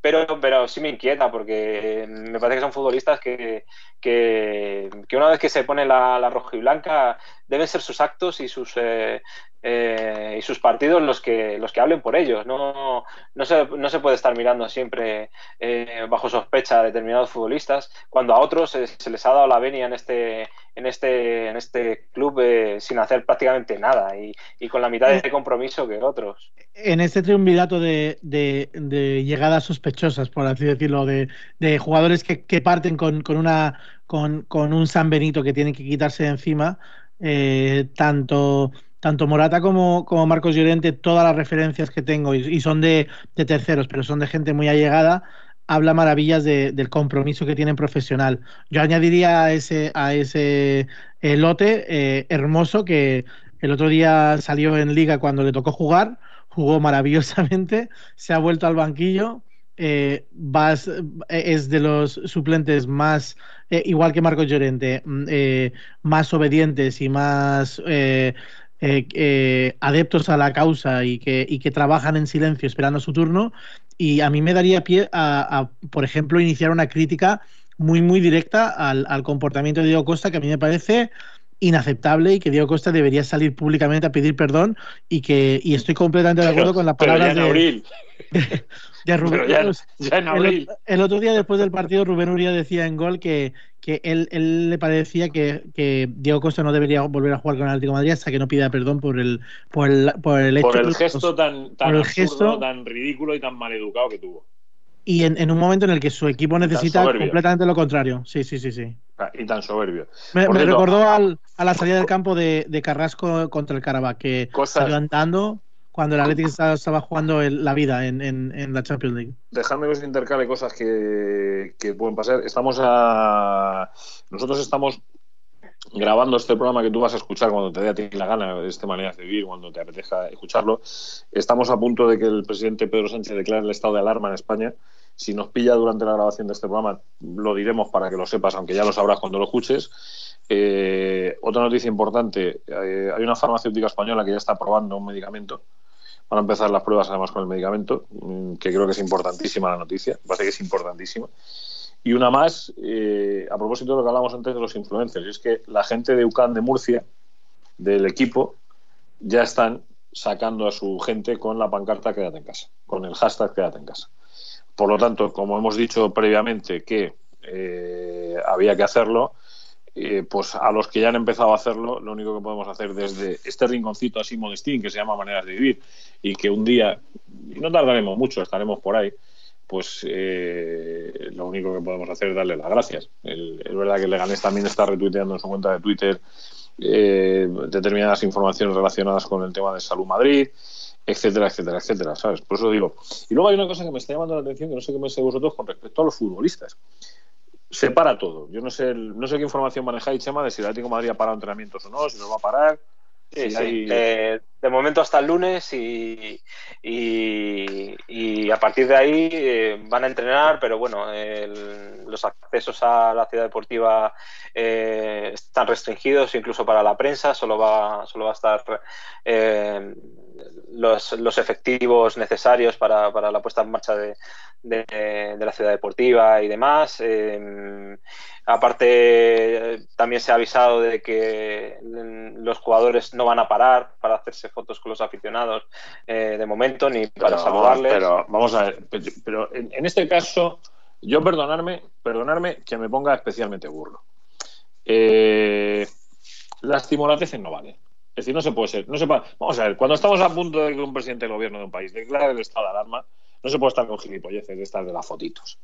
pero, pero sí me inquieta porque me parece que son futbolistas que, que, una vez que se pone la, la roja y blanca deben ser sus actos y sus eh, eh, y sus partidos los que los que hablen por ellos. No, no, se, no se puede estar mirando siempre eh, bajo sospecha a determinados futbolistas cuando a otros se, les ha dado la venia en este en este en este club sin hacer prácticamente nada y, y, con la mitad de compromiso que otros. en este triunvirato de, de, de llegadas sospechosas por así decirlo de, de jugadores que, que parten con, con una con, con un San Benito que tienen que quitarse de encima eh, tanto, tanto Morata como, como, Marcos Llorente, todas las referencias que tengo, y, son de, terceros, pero son de gente muy allegada, habla maravillas del compromiso que tienen profesional. Yo añadiría a ese, a ese eh, lote eh, hermoso que el otro día salió en liga cuando le tocó jugar, jugó maravillosamente, se ha vuelto al banquillo eh, vas, es de los suplentes más, igual que Marcos Llorente, mm, más obedientes y más eh, adeptos a la causa y que, y que trabajan en silencio esperando su turno. Y a mí me daría pie a, por ejemplo, iniciar una crítica muy, muy directa al, al, comportamiento de Diego Costa, que a mí me parece inaceptable y que Diego Costa debería salir públicamente a pedir perdón y que y estoy completamente de acuerdo con la palabra de, de, Rubén. Ya, en abril. El, otro día después del partido Rubén Uría decía en gol que, que él, él le parecía que, que, Diego Costa no debería volver a jugar con el Atlético de Madrid hasta que no pida perdón por el por el, por el, hecho por el gesto tan, tan, absurdo, gesto, tan ridículo y tan maleducado que tuvo y en, un momento en el que su equipo necesita completamente lo contrario. Sí, sí, sí, sí. Ah, y tan soberbio. Me, recordó al, a la salida del campo de, Carrasco contra el Carabao, que salió andando cuando el Atlético estaba, jugando la vida en, la Champions League. Dejadme que os intercale cosas que, que pueden pasar. Estamos a. Nosotros estamos grabando este programa que tú vas a escuchar cuando te dé a ti la gana, de esta manera de vivir, cuando te apetezca escucharlo, estamos a punto de que el presidente Pedro Sánchez declare el estado de alarma en España. Si nos pilla durante la grabación de este programa, lo diremos para que lo sepas, aunque ya lo sabrás cuando lo escuches. Eh, otra noticia importante, eh, hay una farmacéutica española que ya está probando un medicamento. Van a empezar las pruebas además con el medicamento, mm, que creo que es importantísima la noticia, parece que es importantísima. Y una más, eh, a propósito de lo que hablamos antes de los influencers, es que la gente de UCAN de Murcia, del equipo, ya están sacando a su gente con la pancarta Quédate en casa, con el hashtag Quédate en casa. Por lo tanto, como hemos dicho previamente que eh, había que hacerlo, eh, pues a los que ya han empezado a hacerlo, lo único que podemos hacer desde este rinconcito así modestín que se llama Maneras de Vivir y que un día, y no tardaremos mucho, estaremos por ahí, pues eh, lo único que podemos hacer es darle las gracias. es verdad que Leganés también está retuiteando en su cuenta de Twitter eh, determinadas informaciones relacionadas con el tema de Salud Madrid, etcétera, etcétera, etcétera, ¿sabes? Por eso digo. Y luego hay una cosa que me está llamando la atención, que no sé qué sé vosotros con respecto a los futbolistas. Se para todo. Yo no sé, no sé qué información manejáis, Chema, de si el Atlético de Madrid ha parado entrenamientos o no, si los va a parar. Sí, sí. Eh, de momento hasta el lunes y, y, a partir de ahí eh, van a entrenar, pero bueno, los accesos a la ciudad deportiva eh, están restringidos incluso para la prensa, solo va, solo va a estar los, los, efectivos necesarios para, para, la puesta en marcha de, de, la ciudad deportiva y demás. Em, aparte, también se ha avisado de que los jugadores no van a parar para hacerse fotos con los aficionados eh, de momento ni para saludarles. Pero vamos a ver, pero en, este caso, yo perdonarme, perdonarme que me ponga especialmente burlo. Eh, las timorateces no valen. Es decir, no se puede ser. No se Vamos a ver, cuando estamos a punto de que un presidente del gobierno de un país declare el estado de alarma, no se puede estar con gilipolleces de estas de las fotitos.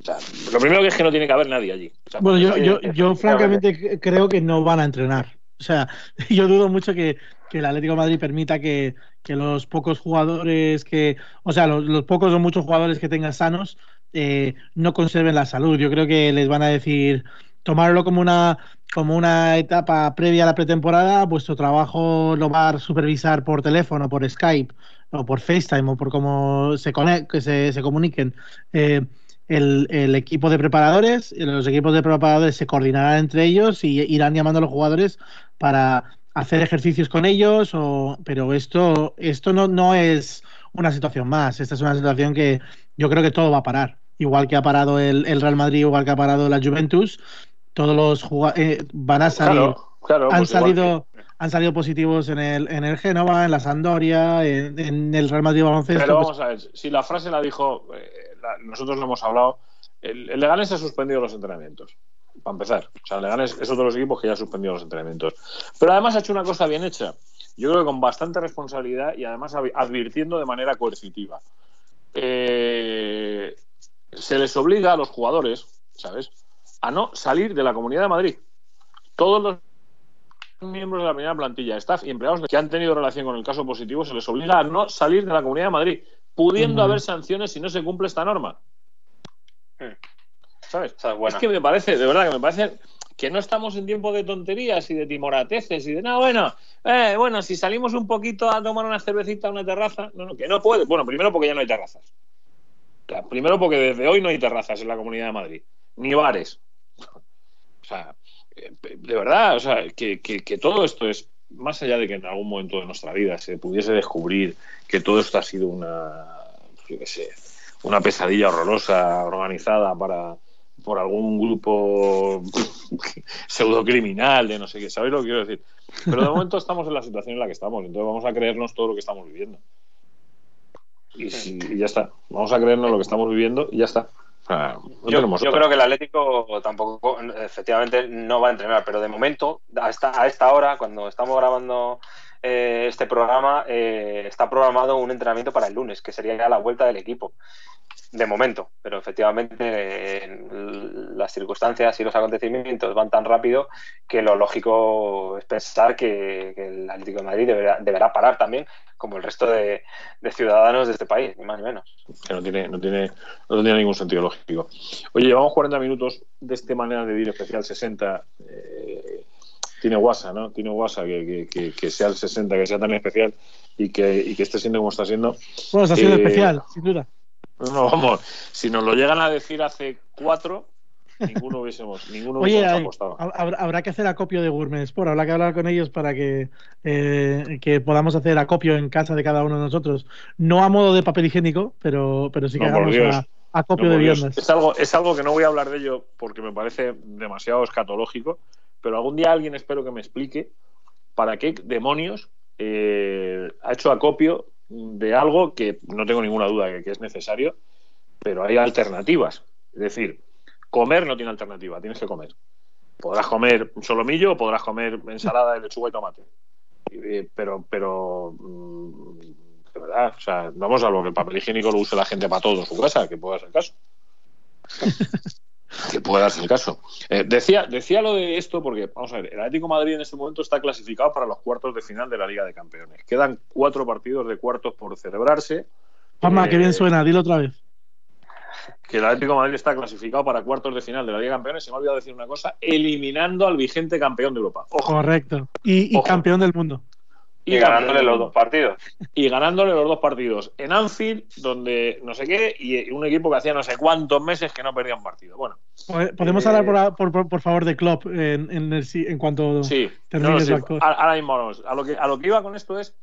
O sea, lo primero que es que no tiene que haber nadie allí. bueno, yo, yo, yo francamente creo que no van a entrenar. O sea, yo dudo mucho que, que el Atlético de Madrid permita que, que, los pocos jugadores que, o sea, los, pocos o muchos jugadores que tengan sanos eh, no conserven la salud. Yo creo que les van a decir tomarlo como una como una etapa previa a la pretemporada, vuestro trabajo lo va a supervisar por teléfono, por Skype o por FaceTime o por cómo se, que se, comuniquen. Eh, el, el, equipo de preparadores, los equipos de preparadores se coordinarán entre ellos y irán llamando a los jugadores para hacer ejercicios con ellos, o, pero esto, esto no, no es una situación más, esta es una situación que yo creo que todo va a parar. Igual que ha parado el, el Real Madrid, igual que ha parado la Juventus, todos los jugadores eh, van a salir. Claro, han pues salido han salido positivos en el, en el Génova, en la Sandoria, en, el Real Madrid Baloncesto. Pero pues vamos a ver, si la frase la dijo, eh, nosotros lo hemos hablado, el, el Leganés ha suspendido los entrenamientos, para empezar. O sea, el Leganés es otro de los equipos que ya ha suspendido los entrenamientos. Pero además ha hecho una cosa bien hecha, yo creo que con bastante responsabilidad y además advirtiendo de manera coercitiva. Eh, se les obliga a los jugadores, ¿sabes?, a no salir de la Comunidad de Madrid. Todos los miembros de la primera plantilla, staff y empleados que han tenido relación con el caso positivo se les obliga a no salir de la Comunidad de Madrid, pudiendo haber sanciones si no se cumple esta norma. ¿Sabes? es que me parece, de verdad, que me parece que no estamos en tiempo de tonterías y de timorateces y de nada, bueno, eh, bueno, si salimos un poquito a tomar una cervecita a una terraza, no, no, que no puede. Bueno, primero porque ya no hay terrazas. primero porque desde hoy no hay terrazas en la Comunidad de Madrid, ni bares. O sea, de verdad, o sea, que, todo esto es más allá de que en algún momento de nuestra vida se pudiese descubrir que todo esto ha sido una, yo qué sé, una pesadilla horrorosa organizada para por algún grupo pseudocriminal de no sé qué, ¿sabéis lo que quiero decir? Pero de momento estamos en la situación en la que estamos, entonces vamos a creernos todo lo que estamos viviendo. Y, ya está, vamos a creernos lo que estamos viviendo y ya está. Yo, creo que el Atlético tampoco, efectivamente, no va a entrenar, pero de momento, a esta, a esta hora, cuando estamos grabando eh, este programa, eh, está programado un entrenamiento para el lunes, que sería ya la vuelta del equipo de momento, pero efectivamente las circunstancias y los acontecimientos van tan rápido que lo lógico es pensar que, el Atlético de Madrid deberá, parar también, como el resto de, ciudadanos de este país, ni más ni menos. Que no tiene, no tiene, no tiene ningún sentido lógico. Oye, llevamos 40 minutos de esta manera de vivir especial 60. Eh, tiene WhatsApp, ¿no? Tiene WhatsApp que, que, que, sea el 60, que sea tan especial y que, y que esté siendo como está siendo. Bueno, está siendo eh, especial, sin duda. No, vamos, si nos lo llegan a decir hace cuatro, ninguno hubiésemos, ninguno Oye, apostado. Habrá, que hacer acopio de Gourmet Sport, habrá que hablar con ellos para que, eh, que podamos hacer acopio en casa de cada uno de nosotros. No a modo de papel higiénico, pero, pero sí que hagamos acopio de viandas. Es algo, es algo que no voy a hablar de ello porque me parece demasiado escatológico, pero algún día alguien espero que me explique para qué demonios eh, ha hecho acopio de algo que no tengo ninguna duda de que es necesario, pero hay alternativas. Es decir, comer no tiene alternativa, tienes que comer. Podrás comer solomillo o podrás comer ensalada de lechuga y tomate. Pero, pero, mm, de verdad, o sea, vamos a lo que el papel higiénico lo use la gente para todo en su casa, que pueda ser caso. que pueda darse el caso. Eh, decía, decía lo de esto porque, vamos a ver, el Atlético Madrid en este momento está clasificado para los cuartos de final de la Liga de Campeones. Quedan cuatro partidos de cuartos por celebrarse. Palma, que bien eh, suena, dilo otra vez. Que el Atlético Madrid está clasificado para cuartos de final de la Liga de Campeones. Se me ha olvidado decir una cosa: eliminando al vigente campeón de Europa. Correcto. y campeón del mundo. Y, ganándole los dos partidos. Y ganándole los dos partidos. En Anfield, donde no sé qué, y un equipo que hacía no sé cuántos meses que no perdía un partido. Bueno. ¿Podemos eh, hablar, por, favor, de Klopp en, en, en cuanto sí, termine Ahora mismo vamos. A lo, que, a lo que iba con esto es,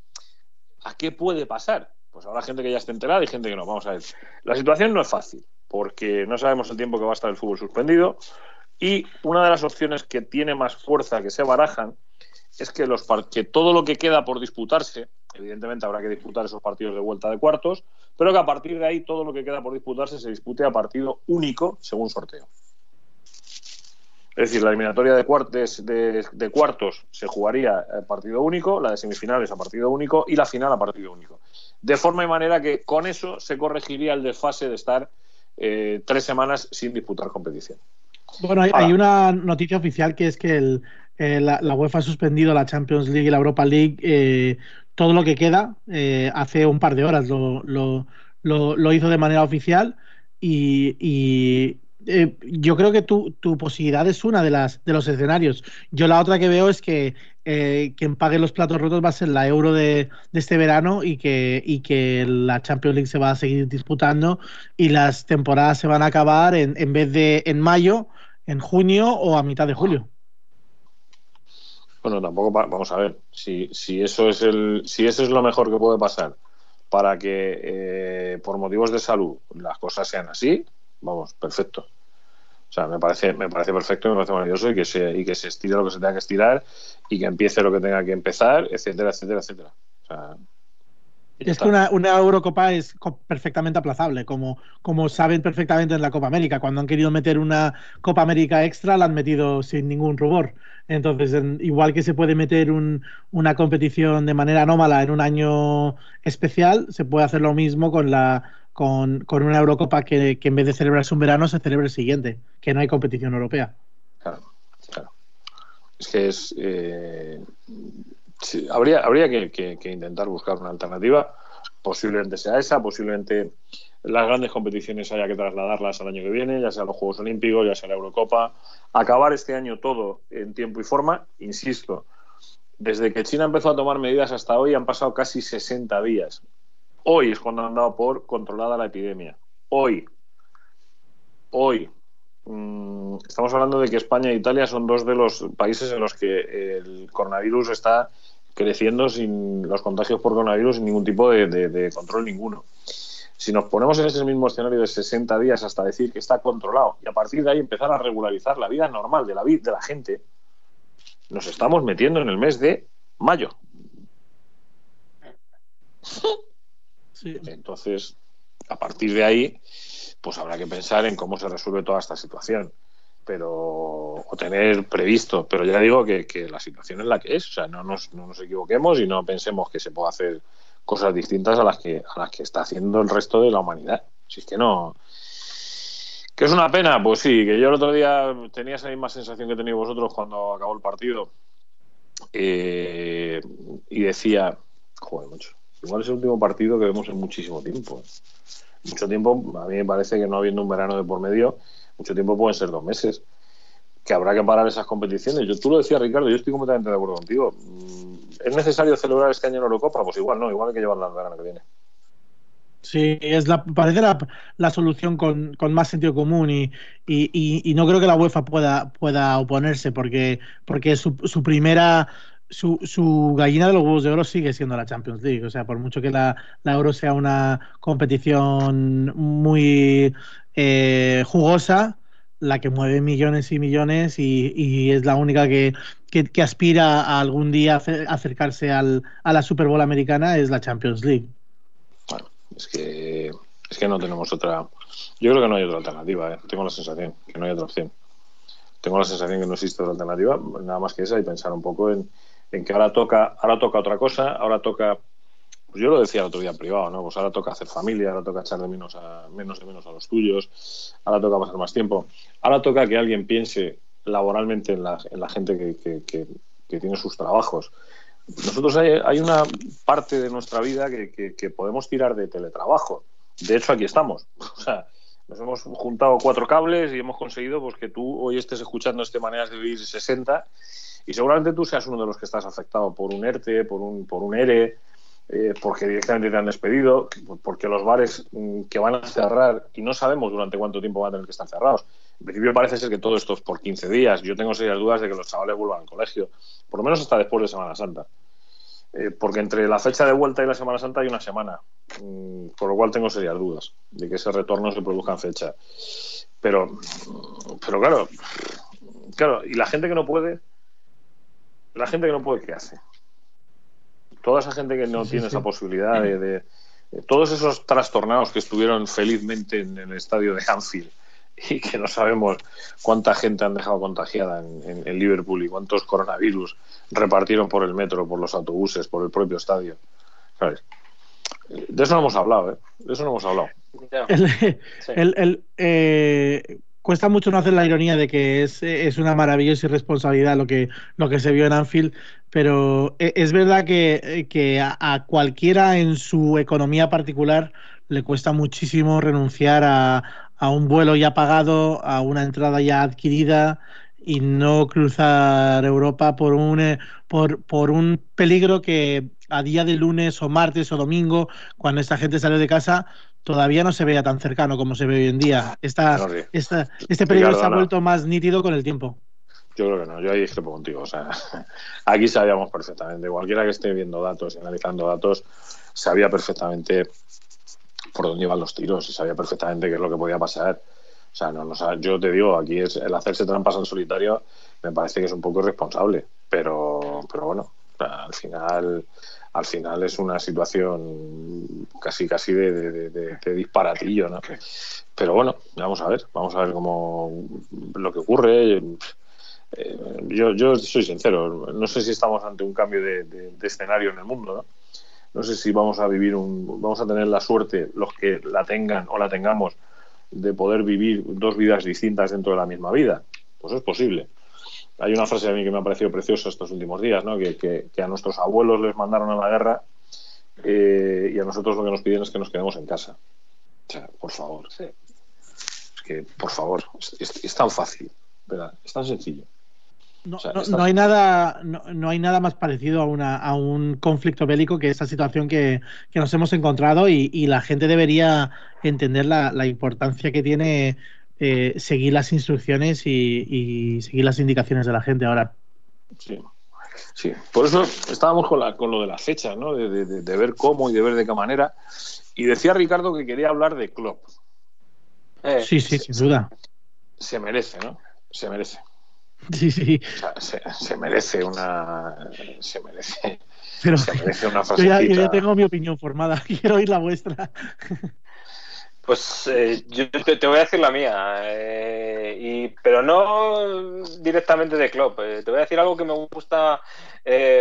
¿a qué puede pasar? Pues habrá gente que ya esté enterada y gente que no. Vamos a ver. La situación no es fácil, porque no sabemos el tiempo que va a estar el fútbol suspendido. Y una de las opciones que tiene más fuerza que se barajan es que, los que todo lo que queda por disputarse, evidentemente habrá que disputar esos partidos de vuelta de cuartos, pero que a partir de ahí todo lo que queda por disputarse se dispute a partido único según sorteo. Es decir, la eliminatoria de, cuartos, de, cuartos se jugaría a partido único, la de semifinales a partido único y la final a partido único. De forma y manera que con eso se corregiría el desfase de estar eh, tres semanas sin disputar competición. Bueno, hay, una noticia oficial que es que el, eh, la, UEFA ha suspendido la Champions League y la Europa League. Eh, todo lo que queda, eh, hace un par de horas lo, lo, hizo de manera oficial y, yo creo que tu, tu, posibilidad es una de las de los escenarios. Yo la otra que veo es que quien pague los platos rotos va a ser la Euro de, este verano y que, y que la Champions League se va a seguir disputando y las temporadas se van a acabar en, en vez de en mayo, en junio o a mitad de julio. Bueno, tampoco vamos a ver si, si eso es el si eso es lo mejor que puede pasar para que eh, por motivos de salud las cosas sean así, vamos, perfecto. O sea, me parece me parece perfecto, me parece maravilloso y que se y que se estire lo que se tenga que estirar y que empiece lo que tenga que empezar, etcétera, etcétera, etcétera. O sea, es que una, Eurocopa es perfectamente aplazable, como, como saben perfectamente en la Copa América. Cuando han querido meter una Copa América extra, la han metido sin ningún rubor. Entonces, igual que se puede meter una competición de manera anómala en un año especial, se puede hacer lo mismo con, la, con, una Eurocopa que, en vez de celebrarse un verano, se celebre el siguiente, que no hay competición europea. Claro, claro. Es que es. Eh, sí, habría, habría que, intentar buscar una alternativa. Posiblemente sea esa, posiblemente las grandes competiciones haya que trasladarlas al año que viene, ya sea los Juegos Olímpicos, ya sea la Eurocopa. Acabar este año todo en tiempo y forma, insisto, desde que China empezó a tomar medidas hasta hoy han pasado casi 60 días. Hoy es cuando han dado por controlada la epidemia. Hoy. Hoy. Mm, estamos hablando de que España e Italia son dos de los países en los que el coronavirus está creciendo sin los contagios por coronavirus sin ningún tipo de, control ninguno. Si nos ponemos en ese mismo escenario de 60 días hasta decir que está controlado y a partir de ahí empezar a regularizar la vida normal de la vida de la gente, nos estamos metiendo en el mes de mayo. Entonces, a partir de ahí, pues habrá que pensar en cómo se resuelve toda esta situación pero o tener previsto, pero ya digo que, la situación es la que es, o sea, no nos, no nos equivoquemos y no pensemos que se pueda hacer cosas distintas a las que a las que está haciendo el resto de la humanidad. Si es que no que es una pena, pues sí, que yo el otro día tenía esa misma sensación que tenéis vosotros cuando acabó el partido eh, y decía, joder, mucho, igual es el último partido que vemos en muchísimo tiempo. Mucho tiempo, a mí me parece que no habiendo un verano de por medio, mucho tiempo pueden ser dos meses. Que habrá que parar esas competiciones. Yo, tú lo decías, Ricardo, yo estoy completamente de acuerdo contigo. Mm, ¿Es necesario celebrar este año en Eurocopa? Pues igual no, igual hay que llevarla el verano que viene. Sí, es la, parece la, solución con, más sentido común y, y, no creo que la UEFA pueda, pueda oponerse porque, porque su, su primera su, su, gallina de los huevos de oro sigue siendo la Champions League. O sea, por mucho que la, la Euro sea una competición muy eh, jugosa, la que mueve millones y millones y, es la única que, aspira a algún día acercarse al, a la Super Bowl americana es la Champions League. Bueno, es que, es que no tenemos otra. Yo creo que no hay otra alternativa, ¿eh? tengo la sensación que no hay otra opción. Tengo la sensación que no existe otra alternativa, nada más que esa, y pensar un poco en, en que ahora toca, ahora toca otra cosa, ahora toca pues yo lo decía el otro día en privado, ¿no? Pues ahora toca hacer familia, ahora toca echar de menos a menos de menos a los tuyos, ahora toca pasar más tiempo, ahora toca que alguien piense laboralmente en la, en la gente que, tiene sus trabajos. Nosotros hay, una parte de nuestra vida que, podemos tirar de teletrabajo. De hecho, aquí estamos. O sea, nos hemos juntado cuatro cables y hemos conseguido pues, que tú hoy estés escuchando este Maneras de Vivir 60 y seguramente tú seas uno de los que estás afectado por un ERTE, por un, por un ERE, eh, porque directamente te han despedido, porque los bares mm, que van a cerrar y no sabemos durante cuánto tiempo van a tener que estar cerrados. En principio parece ser que todo esto es por 15 días. Yo tengo serias dudas de que los chavales vuelvan al colegio, por lo menos hasta después de Semana Santa. Eh, porque entre la fecha de vuelta y la Semana Santa hay una semana, mm, por lo cual tengo serias dudas de que ese retorno se produzca en fecha. Pero, pero claro, claro, y la gente que no puede, la gente que no puede, ¿qué hace? toda esa gente que no tiene esa posibilidad de, todos esos trastornados que estuvieron felizmente en el estadio de Anfield y que no sabemos cuánta gente han dejado contagiada en, Liverpool y cuántos coronavirus repartieron por el metro, por los autobuses, por el propio estadio. De eso no hemos hablado, ¿eh? De eso no hemos hablado. El, eh, cuesta mucho no hacer la ironía de que es, es, una maravillosa irresponsabilidad lo que, lo que se vio en Anfield, pero e, es verdad que, que a, cualquiera en su economía particular le cuesta muchísimo renunciar a, a un vuelo ya pagado, a una entrada ya adquirida y no cruzar Europa por un, eh, por, por un peligro que a día de lunes o martes o domingo, cuando esta gente sale de casa, todavía no se vea tan cercano como se ve hoy en día. Esta, este periodo se ha vuelto más nítido con el tiempo. Yo creo que no, yo ahí discrepo contigo. O sea, aquí sabíamos perfectamente, cualquiera que esté viendo datos y analizando datos, sabía perfectamente por dónde iban los tiros y sabía perfectamente qué es lo que podía pasar. O sea, no, no, yo te digo, aquí es el hacerse trampas en solitario me parece que es un poco irresponsable, pero, pero bueno, al final al final es una situación casi casi de, disparatillo, ¿no? Pero bueno, vamos a ver, vamos a ver cómo lo que ocurre. Eh, yo, yo soy sincero, no sé si estamos ante un cambio de, escenario en el mundo, ¿no? No sé si vamos a vivir un, vamos a tener la suerte, los que la tengan o la tengamos, de poder vivir dos vidas distintas dentro de la misma vida. Pues es posible hay una frase a mí que me ha parecido preciosa estos últimos días, ¿no? que, a nuestros abuelos les mandaron a la guerra eh, y a nosotros lo que nos piden es que nos quedemos en casa. O sea, por favor. Es que, por favor, es, tan fácil, ¿verdad? Es tan sencillo. No, hay nada, no, hay nada más parecido a, una, a un conflicto bélico que esta situación que, nos hemos encontrado y, la gente debería entender la, la importancia que tiene seguir las instrucciones y, seguir las indicaciones de la gente ahora. Sí. Sí, por eso estábamos con, la, con lo de las fechas, ¿no? De, ver cómo y de ver de qué manera. Y decía Ricardo que quería hablar de Klopp. Eh, sí, sí, sin duda. Se merece, ¿no? Se merece. Sí, sí. se, merece una. Se merece. Pero se merece una yo ya, yo ya tengo mi opinión formada. Quiero oír la vuestra. Pues eh, yo te, voy a decir la mía, eh, y, pero no directamente de Klopp. Eh, te voy a decir algo que me gusta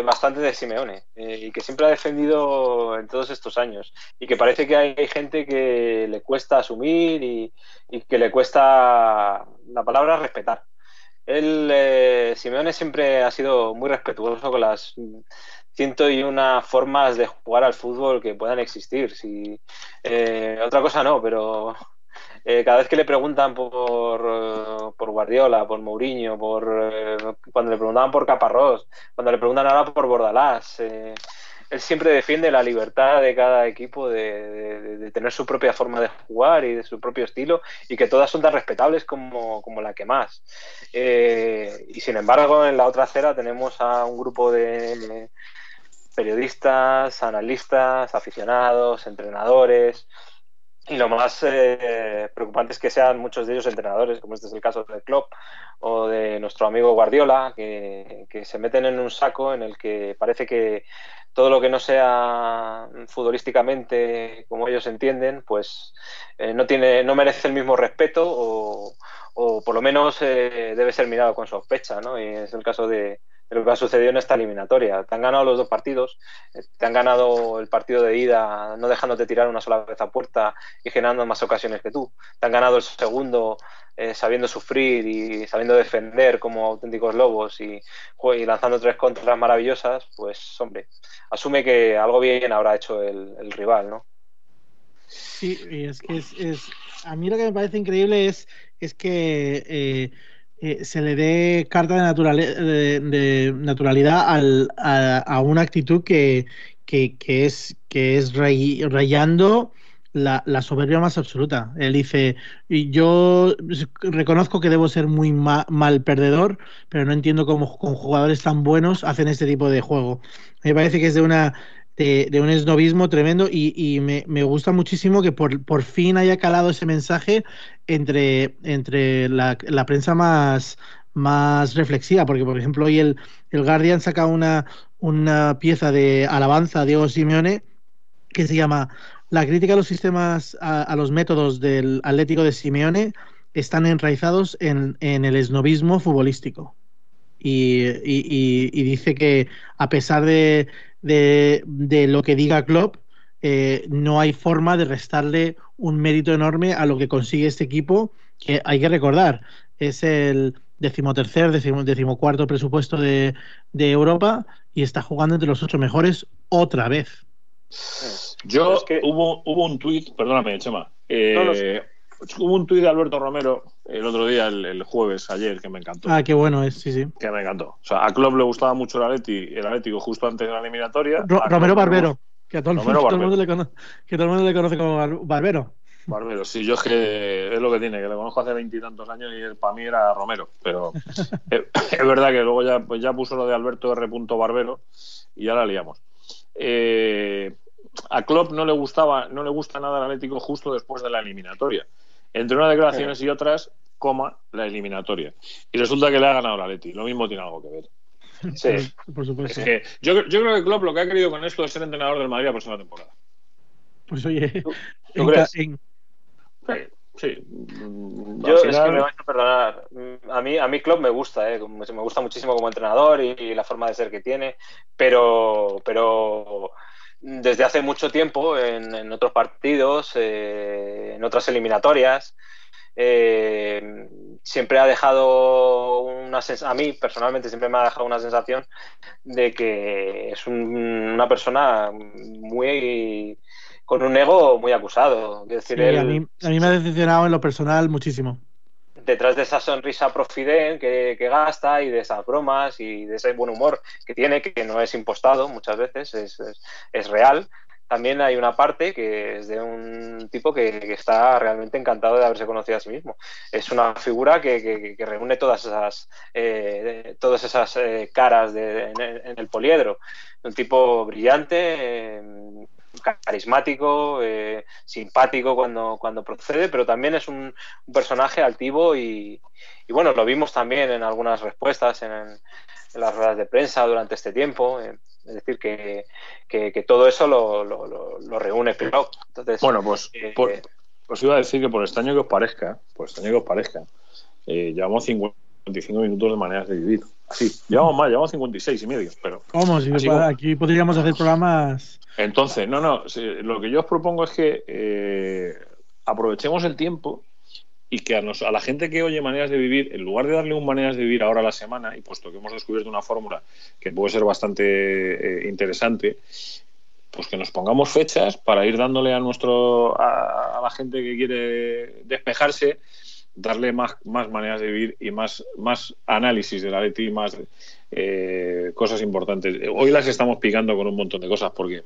bastante de Simeone y que siempre ha defendido en todos estos años y que parece que hay, gente que le cuesta asumir y, y, que le cuesta la palabra respetar. Él, Simeone siempre ha sido muy respetuoso con las ciento y una formas de jugar al fútbol que puedan existir. Si, eh, otra cosa no, pero eh, cada vez que le preguntan por, por Guardiola, por Mourinho, por eh, cuando le preguntaban por Caparrós, cuando le preguntan ahora por Bordalás, él siempre defiende la libertad de cada equipo de, tener su propia forma de jugar y de su propio estilo y que todas son tan respetables como, como la que más. y sin embargo, en la otra acera tenemos a un grupo de periodistas, analistas, aficionados, entrenadores. Y lo más eh, preocupante es que sean muchos de ellos entrenadores, como este es el caso del Klopp o de nuestro amigo Guardiola, que, se meten en un saco en el que parece que todo lo que no sea futbolísticamente como ellos entienden, pues eh, no tiene, no merece el mismo respeto o, por lo menos eh, debe ser mirado con sospecha, ¿no? Y es el caso de, lo que ha sucedido en esta eliminatoria. Te han ganado los dos partidos, eh, te han ganado el partido de ida no dejándote tirar una sola vez a puerta y generando más ocasiones que tú. Te han ganado el segundo eh, sabiendo sufrir y sabiendo defender como auténticos lobos y, lanzando tres contras maravillosas, pues hombre, asume que algo bien habrá hecho el, rival, ¿no? Sí, es que es, a mí lo que me parece increíble es, es que eh, eh, se le dé carta de, de, naturalidad a, una actitud que, es, rayando la, soberbia más absoluta. Él dice, yo reconozco que debo ser muy mal perdedor, pero no entiendo cómo con jugadores tan buenos hacen este tipo de juego. Me parece que es de una de, un esnovismo tremendo y, me, gusta muchísimo que por, fin haya calado ese mensaje entre, entre la, prensa más, más reflexiva, porque por ejemplo hoy el, el Guardian saca una, una pieza de alabanza a Diego Simeone que se llama La crítica a los sistemas, a, los métodos del Atlético de Simeone están enraizados en, en el esnovismo futbolístico. y, y, dice que a pesar de, de, lo que diga Klopp, eh, no hay forma de restarle un mérito enorme a lo que consigue este equipo, que hay que recordar, es el decimotercer, decimocuarto presupuesto de, Europa y está jugando entre los ocho mejores otra vez. Yo, hubo, hubo un tuit, perdóname, Chema, eh, hubo un tuit de Alberto Romero el otro día, el, jueves, ayer, que me encantó. Ah, qué bueno es, sí, sí. Que me encantó. O sea, a Klopp le gustaba mucho el, Atleti, el Atlético justo antes de la eliminatoria. Romero Barbero, que a todo, el mundo le conoce, que todo el mundo le conoce como Barbero. Barbero, sí, yo es que es lo que tiene, que le conozco hace veintitantos años y para mí era Romero, pero es, verdad que luego ya, pues ya puso lo de Alberto R. Barbero y ya la liamos. Eh, a Klopp no le gustaba, no le gusta nada el Atlético justo después de la eliminatoria entre unas declaraciones y otras, coma, la eliminatoria. Y resulta que le ha ganado la Leti. Lo mismo tiene algo que ver. Sí, por supuesto. yo, yo, creo que Klopp lo que ha querido con esto es ser entrenador del Madrid la próxima temporada. Pues oye, ¿Tú, crees? Sí. Yo es que me vais a perdonar. A mí, a mí Klopp me gusta, ¿eh? me gusta muchísimo como entrenador y, la forma de ser que tiene, pero, pero desde hace mucho tiempo en, otros partidos, eh, en otras eliminatorias. Eh, siempre ha dejado una sensación, a mí personalmente siempre me ha dejado una sensación de que es una persona muy con un ego muy acusado. decir, a, mí, a mí me ha decepcionado en lo personal muchísimo detrás de esa sonrisa profiden que, gasta y de esas bromas y de ese buen humor que tiene, que no es impostado muchas veces, es, real, también hay una parte que es de un tipo que, está realmente encantado de haberse conocido a sí mismo. Es una figura que, reúne todas esas, eh, todas esas eh, caras en, el poliedro. Un tipo brillante, eh, carismático, simpático cuando, cuando procede, pero también es un, personaje altivo y, y, bueno, lo vimos también en algunas respuestas en, en las ruedas de prensa durante este tiempo. Es decir, que, que, todo eso lo, lo, reúne pero Entonces, bueno, pues, eh, pues iba a decir que por extraño que os parezca, por extraño que os parezca, eh, llevamos 55 minutos de maneras de vivir. Así, llevamos más, llevamos 56 y medio, pero... ¿Cómo? Si aquí podríamos hacer programas... Entonces, no, no, lo que yo os propongo es que eh, aprovechemos el tiempo y que a, la gente que oye maneras de vivir, en lugar de darle un maneras de vivir ahora a la semana, y puesto que hemos descubierto una fórmula que puede ser bastante eh, interesante, pues que nos pongamos fechas para ir dándole a nuestro a, la gente que quiere despejarse, darle más, más maneras de vivir y más, más análisis de la Leti, más eh, cosas importantes. Hoy las estamos picando con un montón de cosas porque,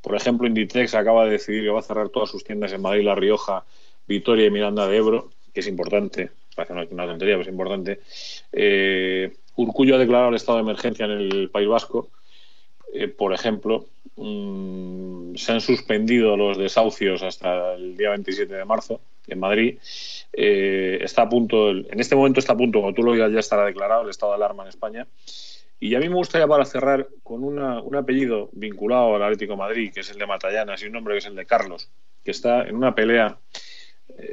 por ejemplo, Inditex acaba de decidir que va a cerrar todas sus tiendas en Madrid, La Rioja, Vitoria y Miranda de Ebro que es importante, parece una tontería, pero es importante. Eh, Urcullo ha declarado el estado de emergencia en el País Vasco. Eh, por ejemplo, mm, se han suspendido los desahucios hasta el día 27 de marzo en Madrid. Eh, está a punto, en este momento está a punto, como tú lo digas, ya estará declarado el estado de alarma en España. Y a mí me gustaría para cerrar con un apellido vinculado al Atlético Madrid, que es el de Matallanas, y un nombre que es el de Carlos, que está en una pelea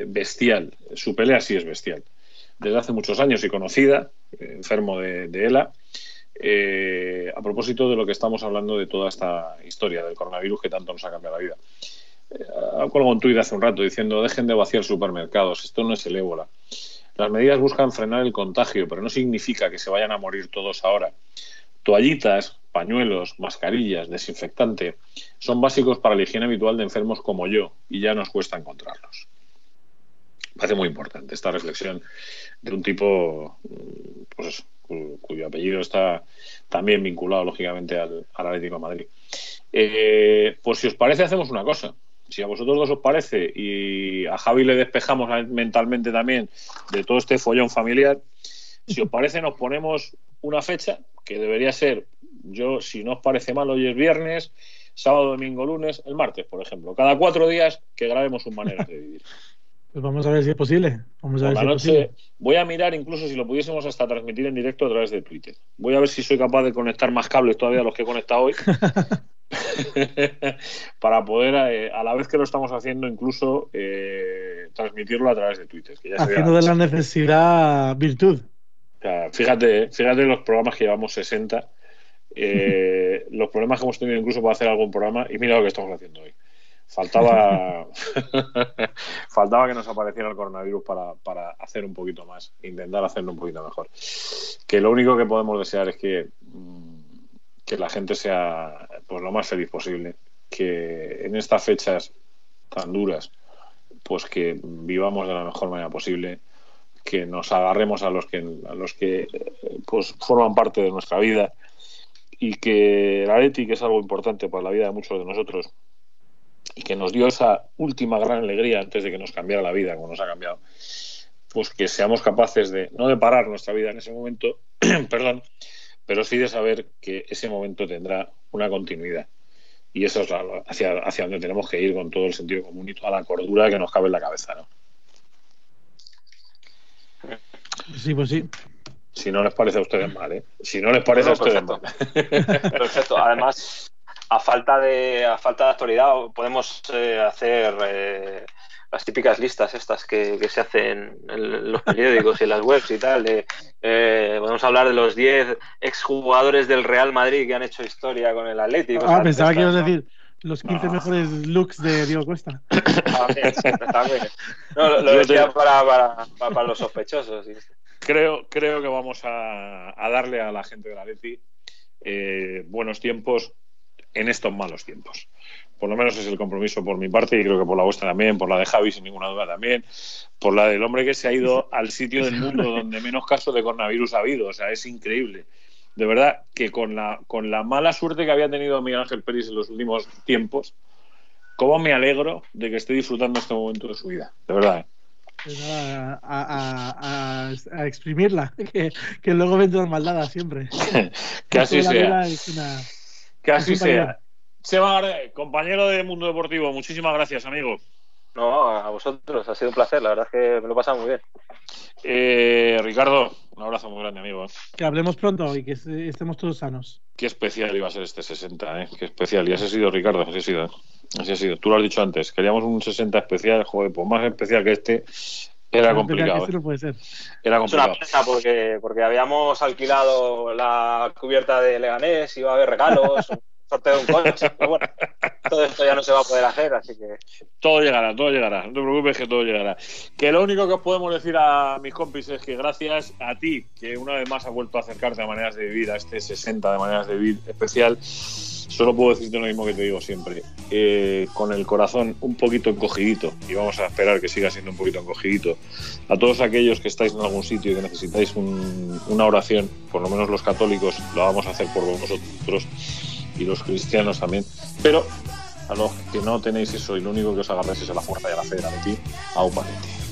bestial. Su pelea sí es bestial. Desde hace muchos años y conocida, eh, enfermo de, ELA. Eh, a propósito de lo que estamos hablando de toda esta historia del coronavirus que tanto nos ha cambiado la vida. Ha colgado un hace un rato diciendo dejen de vaciar supermercados, esto no es el ébola. Las medidas buscan frenar el contagio, pero no significa que se vayan a morir todos ahora. Toallitas, pañuelos, mascarillas, desinfectante son básicos para la higiene habitual de enfermos como yo y ya nos cuesta encontrarlos parece muy importante esta reflexión de un tipo pues, cuyo apellido está también vinculado lógicamente al, Atlético de Madrid. Eh, pues si os parece hacemos una cosa. Si a vosotros dos os parece y a Javi le despejamos mentalmente también de todo este follón familiar, si os parece nos ponemos una fecha que debería ser, yo si no os parece mal, hoy es viernes, sábado, domingo, lunes, el martes, por ejemplo. Cada cuatro días que grabemos un manera de vivir. Pues vamos a ver si es posible. Vamos a ver si noche, Voy a mirar incluso si lo pudiésemos hasta transmitir en directo a través de Twitter. Voy a ver si soy capaz de conectar más cables todavía a los que he conectado hoy. para poder, eh, a la vez que lo estamos haciendo, incluso eh, transmitirlo a través de Twitter. Haciendo de la necesidad virtud. fíjate, fíjate los programas que llevamos 60, eh, los problemas que hemos tenido incluso para hacer algún programa y mira lo que estamos haciendo hoy. Faltaba, faltaba que nos apareciera el coronavirus para, hacer un poquito más, intentar hacerlo un poquito mejor. Que lo único que podemos desear es que, mm, que la gente sea pues, lo más feliz posible, que en estas fechas tan duras, pues que vivamos de la mejor manera posible, que nos agarremos a los que, a los que pues, forman parte de nuestra vida. Y que la ética es algo importante para la vida de muchos de nosotros, y que nos dio esa última gran alegría antes de que nos cambiara la vida, como nos ha cambiado, pues que seamos capaces de, no de parar nuestra vida en ese momento, perdón, pero sí de saber que ese momento tendrá una continuidad. Y eso es hacia, hacia donde tenemos que ir con todo el sentido común y toda la cordura que nos cabe en la cabeza, ¿no? Sí, pues sí. Si no les parece a ustedes mal, ¿eh? Si no les parece a ustedes mal. Perfecto. Además, a falta de, a falta de actualidad podemos eh, hacer eh, las típicas listas estas que, se hacen en los periódicos y en las webs y tal. De, eh, podemos hablar de los 10 exjugadores del Real Madrid que han hecho historia con el Atlético. Ah, pensaba que ibas a decir los 15 mejores looks de Diego Cuesta. No, lo, decía para, para, los sospechosos. Creo, creo que vamos a, a darle a la gente del Atleti buenos tiempos en estos malos tiempos. Por lo menos es el compromiso por mi parte y creo que por la vuestra también, por la de Javi sin ninguna duda también, por la del hombre que se ha ido al sitio del mundo donde menos casos de coronavirus ha habido. O sea, es increíble. De verdad que con la, con la mala suerte que había tenido Miguel Ángel Pérez en los últimos tiempos, cómo me alegro de que esté disfrutando este momento de su vida. De verdad, ¿eh? Pues a, a, a, exprimirla, que, que, luego vendrán maldadas siempre. que así sea. Que así sea. Seba compañero de Mundo Deportivo, muchísimas gracias, amigo. No, a vosotros, ha sido un placer, la verdad es que me lo he pasado muy bien. Eh, Ricardo, un abrazo muy grande, amigo. Que hablemos pronto y que estemos todos sanos. Qué especial iba a ser este 60, ¿eh? Qué especial. Y así ha sido, Ricardo, así ha sido. ¿eh? Así ha sido. Tú lo has dicho antes, queríamos un 60 especial, joder, pues más especial que este. Era complicado. No puede ser. Era complicado. Es una pena porque, porque habíamos alquilado la cubierta de Leganés, iba a haber regalos, sorteo de un coche. Pero bueno, todo esto ya no se va a poder hacer, así que. Todo llegará, todo llegará. No te preocupes que todo llegará. Que lo único que os podemos decir a mis compis es que gracias a ti, que una vez más has vuelto a acercarte a maneras de vivir, a este 60 de maneras de vivir especial, solo puedo decirte lo mismo que te digo siempre. Eh, con el corazón un poquito encogidito, y vamos a esperar que siga siendo un poquito encogidito, a todos aquellos que estáis en algún sitio y que necesitáis una oración, por lo menos los católicos la vamos a hacer por vosotros y los cristianos también, pero a los que no tenéis eso y lo único que os agarráis es a la fuerza y a la fe de ti, a un palete.